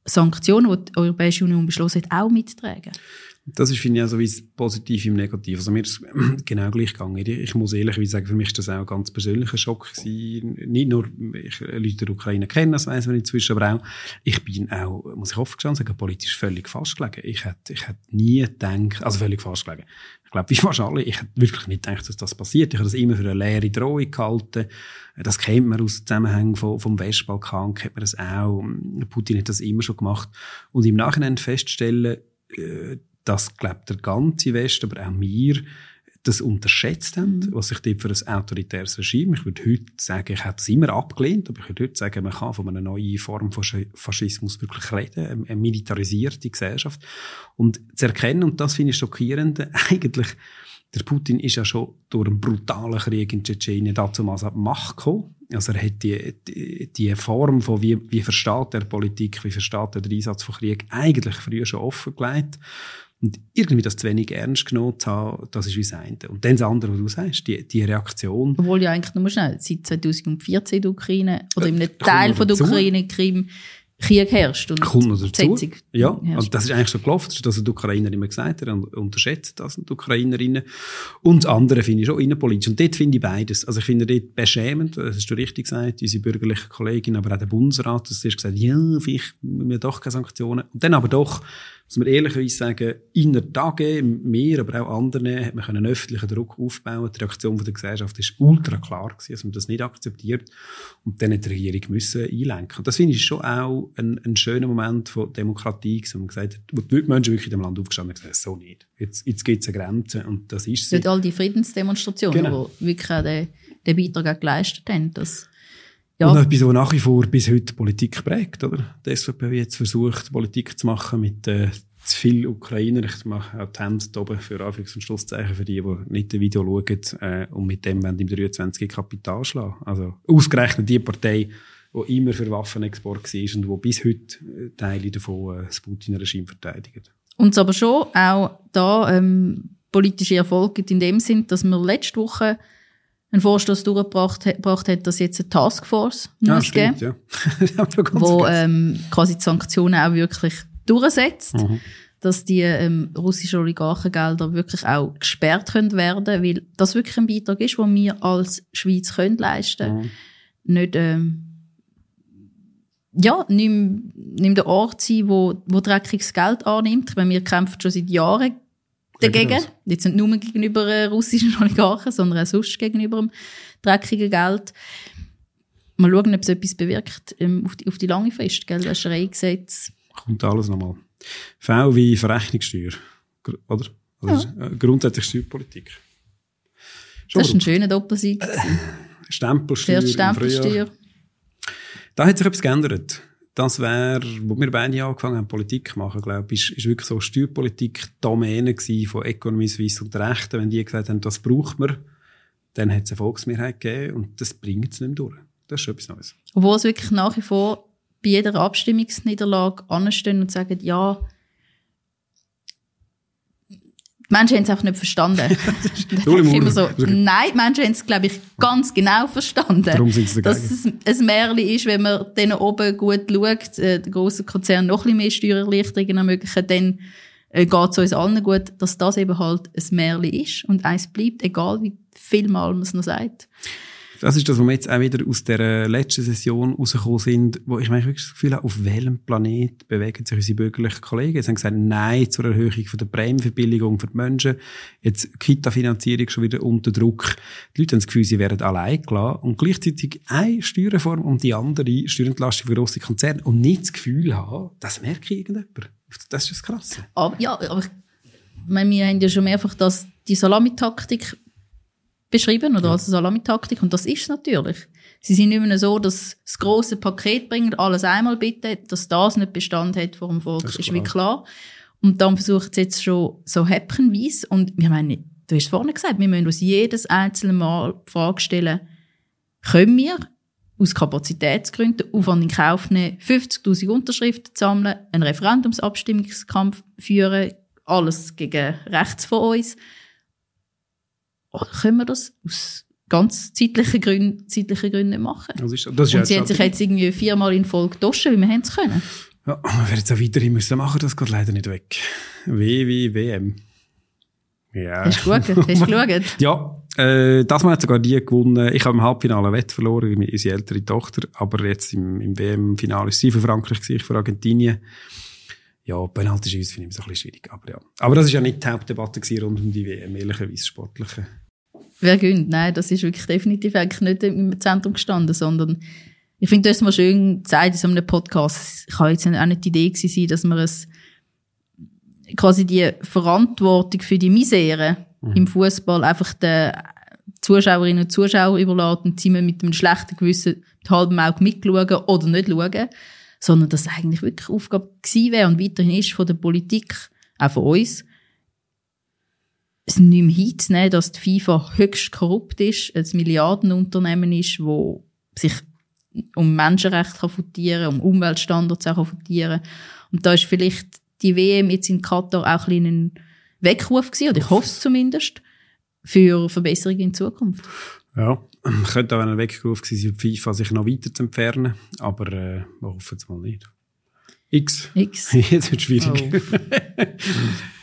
Sanktionen, die die Europäische Union beschlossen hat, auch mittragen. Das ist, finde ich, auch so wie das Positive im Negativ. Also mir ist es genau gleich gegangen. Ich muss ehrlich sagen, für mich ist das auch ein ganz persönlicher Schock gewesen. Nicht nur, ich Leute der Ukraine kennen, das weiss man inzwischen, aber auch, ich bin auch, muss ich offen sagen, politisch völlig fast gelegen. Ich hätte, ich hätte nie gedacht, also völlig fast gelegen. Ich glaube, wie fast alle, ich hätte wirklich nicht gedacht, dass das passiert. Ich habe das immer für eine leere Drohung gehalten. Das kennt man aus Zusammenhängen vom, vom Westbalkan, kennt man das auch. Putin hat das immer schon gemacht. Und im Nachhinein feststellen, äh, dass, glaube der ganze Westen, aber auch wir, das unterschätzt haben, mhm. was sich dort für ein autoritäres Regime, ich würde heute sagen, ich habe es immer abgelehnt, aber ich würde heute sagen, man kann von einer neuen Form von Faschismus wirklich reden, eine militarisierte Gesellschaft. Und zu erkennen, und das finde ich schockierend, eigentlich, der Putin ist ja schon durch einen brutalen Krieg in Tschetschenien dazu an die Macht gekommen. Also er hat die, die, die Form von wie, wie versteht er Politik, wie versteht er den Einsatz von Krieg eigentlich früher schon offengelegt. Und irgendwie das zu wenig ernst genommen zu haben, das ist wie das eine. Und dann das andere, was du sagst, die, die Reaktion. Obwohl ja eigentlich nur schnell, seit 2014 in der Ukraine, oder in einem Teil von der Ukraine, Krim, Krieg herrscht. Und kommt noch dazu. Ja, und das ist eigentlich schon gelaufen. Das ist das, was die Ukrainer immer gesagt haben. Und unterschätzt das, die Ukrainerinnen. Und das andere finde ich schon innenpolitisch. Und dort finde ich beides. Also ich finde dort beschämend, das hast du richtig gesagt, unsere bürgerliche Kollegin, aber auch der Bundesrat, das ist gesagt, ja, vielleicht müssen wir doch keine Sanktionen. Und dann aber doch, muss man ehrlicherweise sagen, in der Tage, mehr, aber auch anderen, hat man einen öffentlichen Druck aufbauen. Die Reaktion der Gesellschaft ist ultra klar gewesen, dass man das nicht akzeptiert. Und dann hat die Regierung müssen einlenken. Und das finde ich schon auch ein, ein schöner Moment von Demokratie, wo man gesagt hat, wo die Menschen wirklich in dem Land aufgestanden haben und gesagt, so nicht. Jetzt, jetzt gibt es eine Grenze und das ist sie. all die Friedensdemonstrationen, genau. die wirklich auch den, den Beitrag geleistet haben, dass ja. Und etwas, was nach wie vor bis heute Politik prägt, oder? Die SVP jetzt versucht, Politik zu machen mit äh, zu viel Ukrainer. Ich mache auch die Hände oben für Anführungs- und Schlusszeichen für die, die nicht das Video schauen äh, und mit dem wollen im 23 Kapital schlagen. Also ausgerechnet die Partei, die immer für Waffenexport war und die bis heute äh, Teile davon äh, das Putin-Regime verteidigt. Und es aber schon auch da ähm, politische Erfolge gibt in dem Sinn, dass wir letzte Woche einen Vorstoß durchgebracht hat, dass jetzt eine Taskforce ja, muss stimmt, geben, ja. wo ähm, quasi die Sanktionen auch wirklich durchsetzt, mhm. dass die ähm, russischen Oligarchengelder wirklich auch gesperrt können werden, weil das wirklich ein Beitrag ist, den wir als Schweiz können leisten, mhm. nicht ähm, ja, nicht, nicht der Ort sein, wo, wo dreckiges Geld annimmt. Weil wir kämpfen schon seit Jahren dagegen. Jetzt nicht nur gegenüber äh, russischen Oligarchen, sondern auch sonst gegenüber dem dreckigen Geld. Mal schauen, ob es etwas bewirkt ähm, auf, die, auf die lange Frist. Gell? Das Schreigesetz. Kommt alles nochmal. V wie Verrechnungssteuer, oder? Also ja. Äh, grundsätzlich Steuerpolitik. Schon das ist ein schöner Doppelsieg. Äh, Stempelsteuer. Stempelsteuer. Da hat sich etwas geändert das wäre, wo wir beide angefangen haben, Politik zu machen, glaube ich, ist, ist wirklich so Steuerpolitik Domäne von Economy Suisse und Rechten. Wenn die gesagt haben, das braucht man, dann hat es eine Volksmehrheit gegeben und das bringt es nicht mehr durch. Das ist etwas Neues. Obwohl es wirklich nach wie vor bei jeder Abstimmungsniederlage anstehen und sagen, ja, Menschen haben es einfach nicht verstanden. ich immer so, nein, die Menschen haben es, glaube ich, ganz genau verstanden. Darum sind sie Dass es ein Märchen ist, wenn man dann oben gut schaut, äh, der grosse Konzern noch ein bisschen mehr Steuererleichterungen ermöglichen, dann äh, geht es uns allen gut, dass das eben halt ein Märchen ist und eins bleibt, egal wie viel Mal man es noch sagt. Das ist das, was wir jetzt auch wieder aus der letzten Session rausgekommen sind, wo ich wirklich das Gefühl habe, auf welchem Planet bewegen sich unsere bürgerlichen Kollegen? Sie haben gesagt, nein zur Erhöhung von der Prämienverbilligung für die Menschen. Jetzt Kita-Finanzierung schon wieder unter Druck. Die Leute haben das Gefühl, sie werden allein gelassen und gleichzeitig eine Steuerreform und die andere Steuerentlastung für grosse Konzerne und nicht das Gefühl haben, das merke ich irgendjemand. Das ist das Krasse. Aber, ja, aber ich meine, wir haben ja schon mehrfach das, die Salamitaktik beschrieben oder als Salamitaktik. Und das ist natürlich. Sie sind nicht mehr so, dass das große Paket bringt, alles einmal bitte, dass das nicht Bestand hat vor dem Volk, ist, ist wie klar. Und dann versucht es jetzt schon so häppchenweise und wir meinen, du hast es vorhin gesagt, wir müssen uns jedes einzelne Mal die Frage stellen, können wir aus Kapazitätsgründen Aufwand in Kauf nehmen, 50.000 Unterschriften sammeln, einen Referendumsabstimmungskampf führen, alles gegen rechts von uns, können wir das aus ganz zeitlichen Gründen, zeitlichen Gründen nicht machen? Das ist, das ist Und sie haben sich jetzt irgendwie viermal in Folge gedoschen, wie wir es können. Ja, wir werden es auch weiterhin müssen machen, das geht leider nicht weg. W wie WM. Ja. Hast du geschaut? Hast du geschaut? ja, äh, das Mal hat sogar die gewonnen. Ich habe im Halbfinale Wett verloren, unsere ältere Tochter, aber jetzt im, im WM-Finale ist sie für Frankreich, ich für Argentinien. Ja, Penalty schießen finde ich so ein bisschen schwierig, aber ja. Aber das ist ja nicht die Hauptdebatte rund um die WM, ehrlicherweise sportliche. Wer gönnt? Nein, das ist wirklich definitiv eigentlich nicht im Zentrum gestanden, sondern ich finde, du hast mal schön gesagt in so einem Podcast, ich habe jetzt auch nicht die Idee gewesen, dass man es quasi die Verantwortung für die Misere mhm. im Fußball einfach den Zuschauerinnen und Zuschauern überlässt und sie mit einem schlechten Gewissen mit halbem Auge mitschauen oder nicht schauen, sondern dass es eigentlich wirklich Aufgabe gewesen wäre und weiterhin ist von der Politik, auch von uns, es nicht mehr hinzunehmen, dass die FIFA höchst korrupt ist, ein Milliardenunternehmen ist, wo sich um Menschenrechte futieren um Umweltstandards auch futieren Und da ist vielleicht die WM jetzt in Katar auch ein, ein Weckruf gewesen, oder ich hoffe es zumindest, für Verbesserungen in Zukunft. Ja, könnte auch ein Weckruf gewesen sein, FIFA sich noch weiter zu entfernen, aber äh, wir hoffen es mal nicht. X. X. Jetzt wird es schwierig. Oh.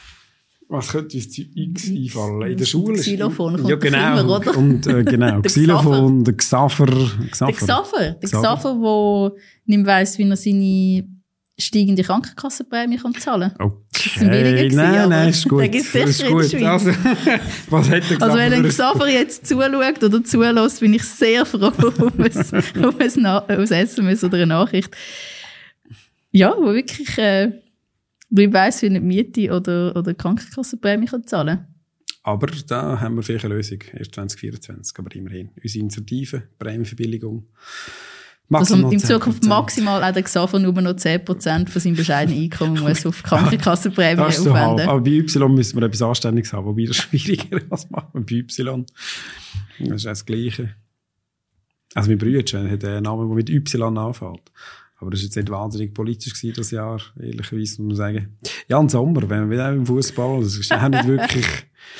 Was könnte uns zu X einfallen? In der Schule? Xylophon kommt ja, genau. Immer, oder? Und, äh, genau. der Xylophon, der Xaver. Xaver. Der Xaver. Der Xaver, der nicht weiss, wie er seine steigende Krankenkassenprämie kann zahlen kann. Okay. nein, nein, ist gut. ist gut. Also, was hat der Also wenn ein Xaver jetzt zuschaut oder zulässt, bin ich sehr froh um ein, um ein, um ein SMS oder eine Nachricht. Ja, wo wirklich... Äh, weil ich weiss, wie eine Miete oder, oder Krankenkassenprämie kann zahlen kann. Aber da haben wir vielleicht eine Lösung, erst 2024, aber immerhin. Unsere Initiative, Prämienverbilligung. Also in Zukunft maximal auch der Xaver nur noch 10% von seinem bescheidenen Einkommen muss auf Krankenkassenprämie aufwenden. So aber bei Y müssen wir etwas Anständiges haben, wobei das schwieriger als machen bei Y. Das ist das Gleiche. Also mein Bruder hat einen Namen, der mit Y anfängt. Aber das war jetzt nicht wahnsinnig politisch gewesen, das Jahr, ehrlicherweise, muss man sagen. Ja, im Sommer, wenn man wieder im Fußball, das ist auch nicht wirklich,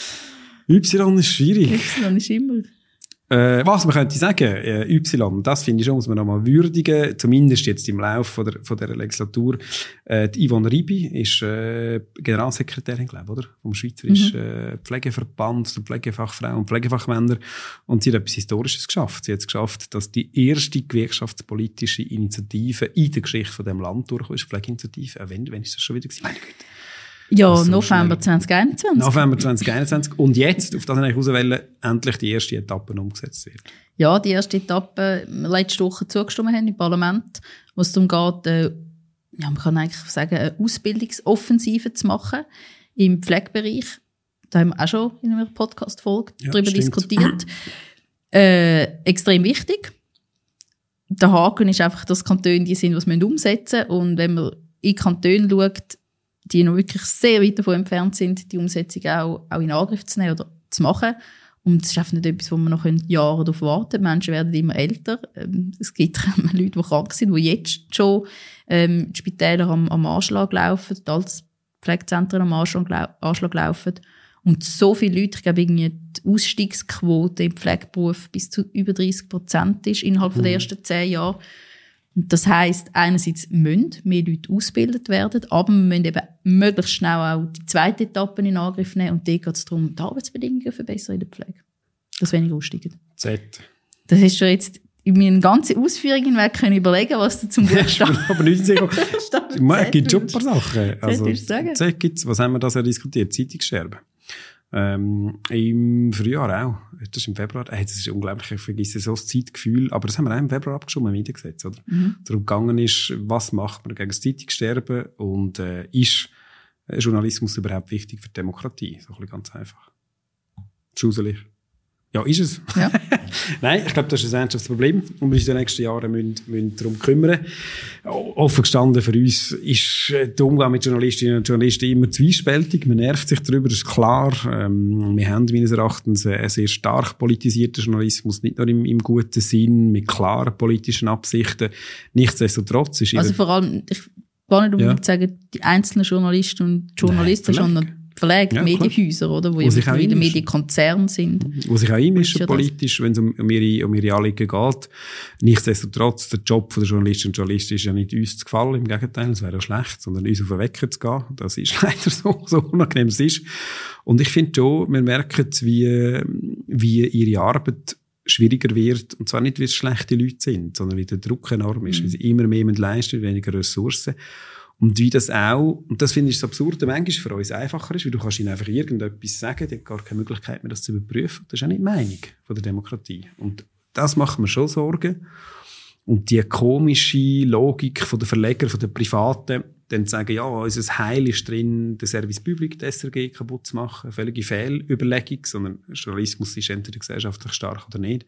Y ist schwierig. Y ist immer. Äh, was man könnte sagen, äh, Y, das finde ich schon, muss man nochmal würdigen, zumindest jetzt im Laufe von der, von der Legislatur. Äh, die Yvonne Ribi ist äh, Generalsekretärin, glaube oder? Vom Schweizerischen mhm. äh, Pflegeverband, der Pflegefachfrauen und Pflegefachmänner. Und sie hat etwas Historisches geschafft. Sie hat es geschafft, dass die erste gewerkschaftspolitische Initiative in der Geschichte von dem Land durchkommt, ist Pflegeinitiative. Äh, wenn, wenn ist das schon wieder gewesen? Meine Güte. Ja, so November 2021. November 2021. Und jetzt, auf das ich auswählen, endlich die erste Etappe umgesetzt wird. Ja, die erste Etappe, wir letzte Woche zugestimmt haben im Parlament, wo es darum geht, äh, ja, man kann eigentlich sagen, eine Ausbildungsoffensive zu machen im Pflegebereich. Da haben wir auch schon in einer Podcast-Folge ja, darüber stimmt. diskutiert. Äh, extrem wichtig. Der Haken ist einfach, dass Kantone die sind, was wir umsetzen Und wenn man in Kantone schaut, die noch wirklich sehr weit davon entfernt sind, die Umsetzung auch, auch in Angriff zu nehmen oder zu machen. Und es ist einfach nicht etwas, wo man noch Jahre darauf warten können. Menschen werden immer älter. Ähm, es gibt Leute, die krank sind, die jetzt schon ähm, die Spitäler am, am Anschlag laufen, die Pflegezentren am Anschlag, Anschlag laufen. Und so viele Leute, ich glaube, irgendwie die Ausstiegsquote im Pflegeberuf bis zu über 30 Prozent ist innerhalb mhm. der ersten zehn Jahre. Das heißt, einerseits müssen mehr Leute ausgebildet werden, aber wir müssen eben möglichst schnell auch die zweite Etappe in Angriff nehmen und dort geht es darum, die Arbeitsbedingungen verbessern in der Pflege. Das weniger aussteigen. Z. Das hast du jetzt in meinen ganzen Ausführungen weg können überlegen, was du zum Buchstaben... aber nicht sicher. Es gibt schon ein paar Sachen. Also, Z gibt's, was haben wir da so diskutiert? Zeitungssterben. Ähm, Im Frühjahr auch. Das ist im Februar. Hey, das ist unglaublich. Ich vergesse so das Zeitgefühl. Aber das haben wir auch im Februar abgeschoben, im Mediengesetz, oder? Mhm. Darum gegangen ist, was macht man gegen das Zeitungssterben und äh, ist Journalismus überhaupt wichtig für die Demokratie? So ein bisschen ganz einfach. Schuselig. Ja, ist es. Ja. Nein, ich glaube, das ist ein ernstes Problem und wir uns in den nächsten Jahren müssen, müssen darum kümmern. Offen gestanden für uns ist äh, der Umgang mit Journalistinnen und Journalisten immer zwiespältig. Man nervt sich darüber, das ist klar. Ähm, wir haben meines Erachtens einen sehr stark politisierten Journalismus, nicht nur im, im guten Sinn, mit klaren politischen Absichten. Nichtsdestotrotz ist Also vor allem, ich kann nicht unbedingt ja. sagen, die einzelnen Journalisten und Journalisten, Nein, sondern Verlage, ja, Medienhäuser, oder? Wo, wo ja mittlerweile Medienkonzern sind. Wo sich auch einmischen politisch, wenn es um, um, ihre, um ihre Anliegen geht. Nichtsdestotrotz, der Job der Journalisten und Journalisten ist ja nicht uns zu gefallen, im Gegenteil, es wäre ja schlecht, sondern uns auf den Wecker zu gehen. Das ist leider so, so unangenehm es ist. Und ich finde schon, wir merken wie, wie ihre Arbeit schwieriger wird, und zwar nicht, weil es schlechte Leute sind, sondern wie der Druck enorm ist, mhm. weil sie immer mehr leisten, weniger Ressourcen. Und wie das auch, und das finde ich das Absurde, manchmal für uns einfacher ist, weil du kannst ihnen einfach irgendetwas sagen, die hat gar keine Möglichkeit mehr, das zu überprüfen. Das ist auch nicht die Meinung von der Demokratie. Und das macht mir schon Sorgen. Und die komische Logik von der Verleger, von der Privaten, dann zu sagen, ja, unser Heil ist drin, den Service Public, die SRG kaputt zu machen. Völlige Fehlüberlegung, sondern Journalismus ist entweder gesellschaftlich stark oder nicht.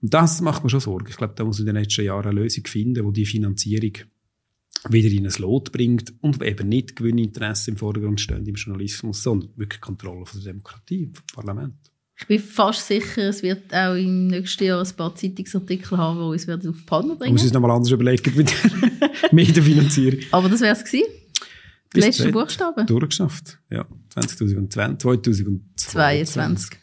Und das macht mir schon Sorgen. Ich glaube, da muss in den nächsten Jahren eine Lösung finden, wo die Finanzierung wieder in ein Lot bringt und eben nicht Gewinninteresse im Vordergrund stehen im Journalismus, sondern wirklich Kontrolle von der Demokratie, vom Parlament. Ich bin fast sicher, es wird auch im nächsten Jahr ein paar Zeitungsartikel haben, die uns werden auf die Palme bringen. Muss ich es nochmal anders überlegen mit der Medienfinanzierung. Aber das wäre es gewesen. Die letzten Buchstaben. Durchgeschafft, ja. 2020, 2022.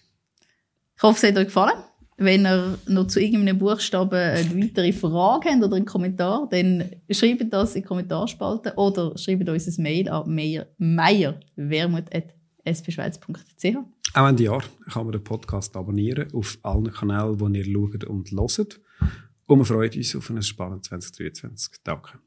Ich hoffe, es hat euch gefallen. Wenn ihr noch zu irgendeinem Buchstaben eine weitere Frage habt oder einen Kommentar, dann schreibt das in die Kommentarspalte oder schreibt uns ein Mail an meierwermut.spschweiz.ch. Auch Ende Jahr kann man den Podcast abonnieren auf allen Kanälen, wo ihr schaut und hört. Und wir freuen uns auf ein spannendes 2023. Danke.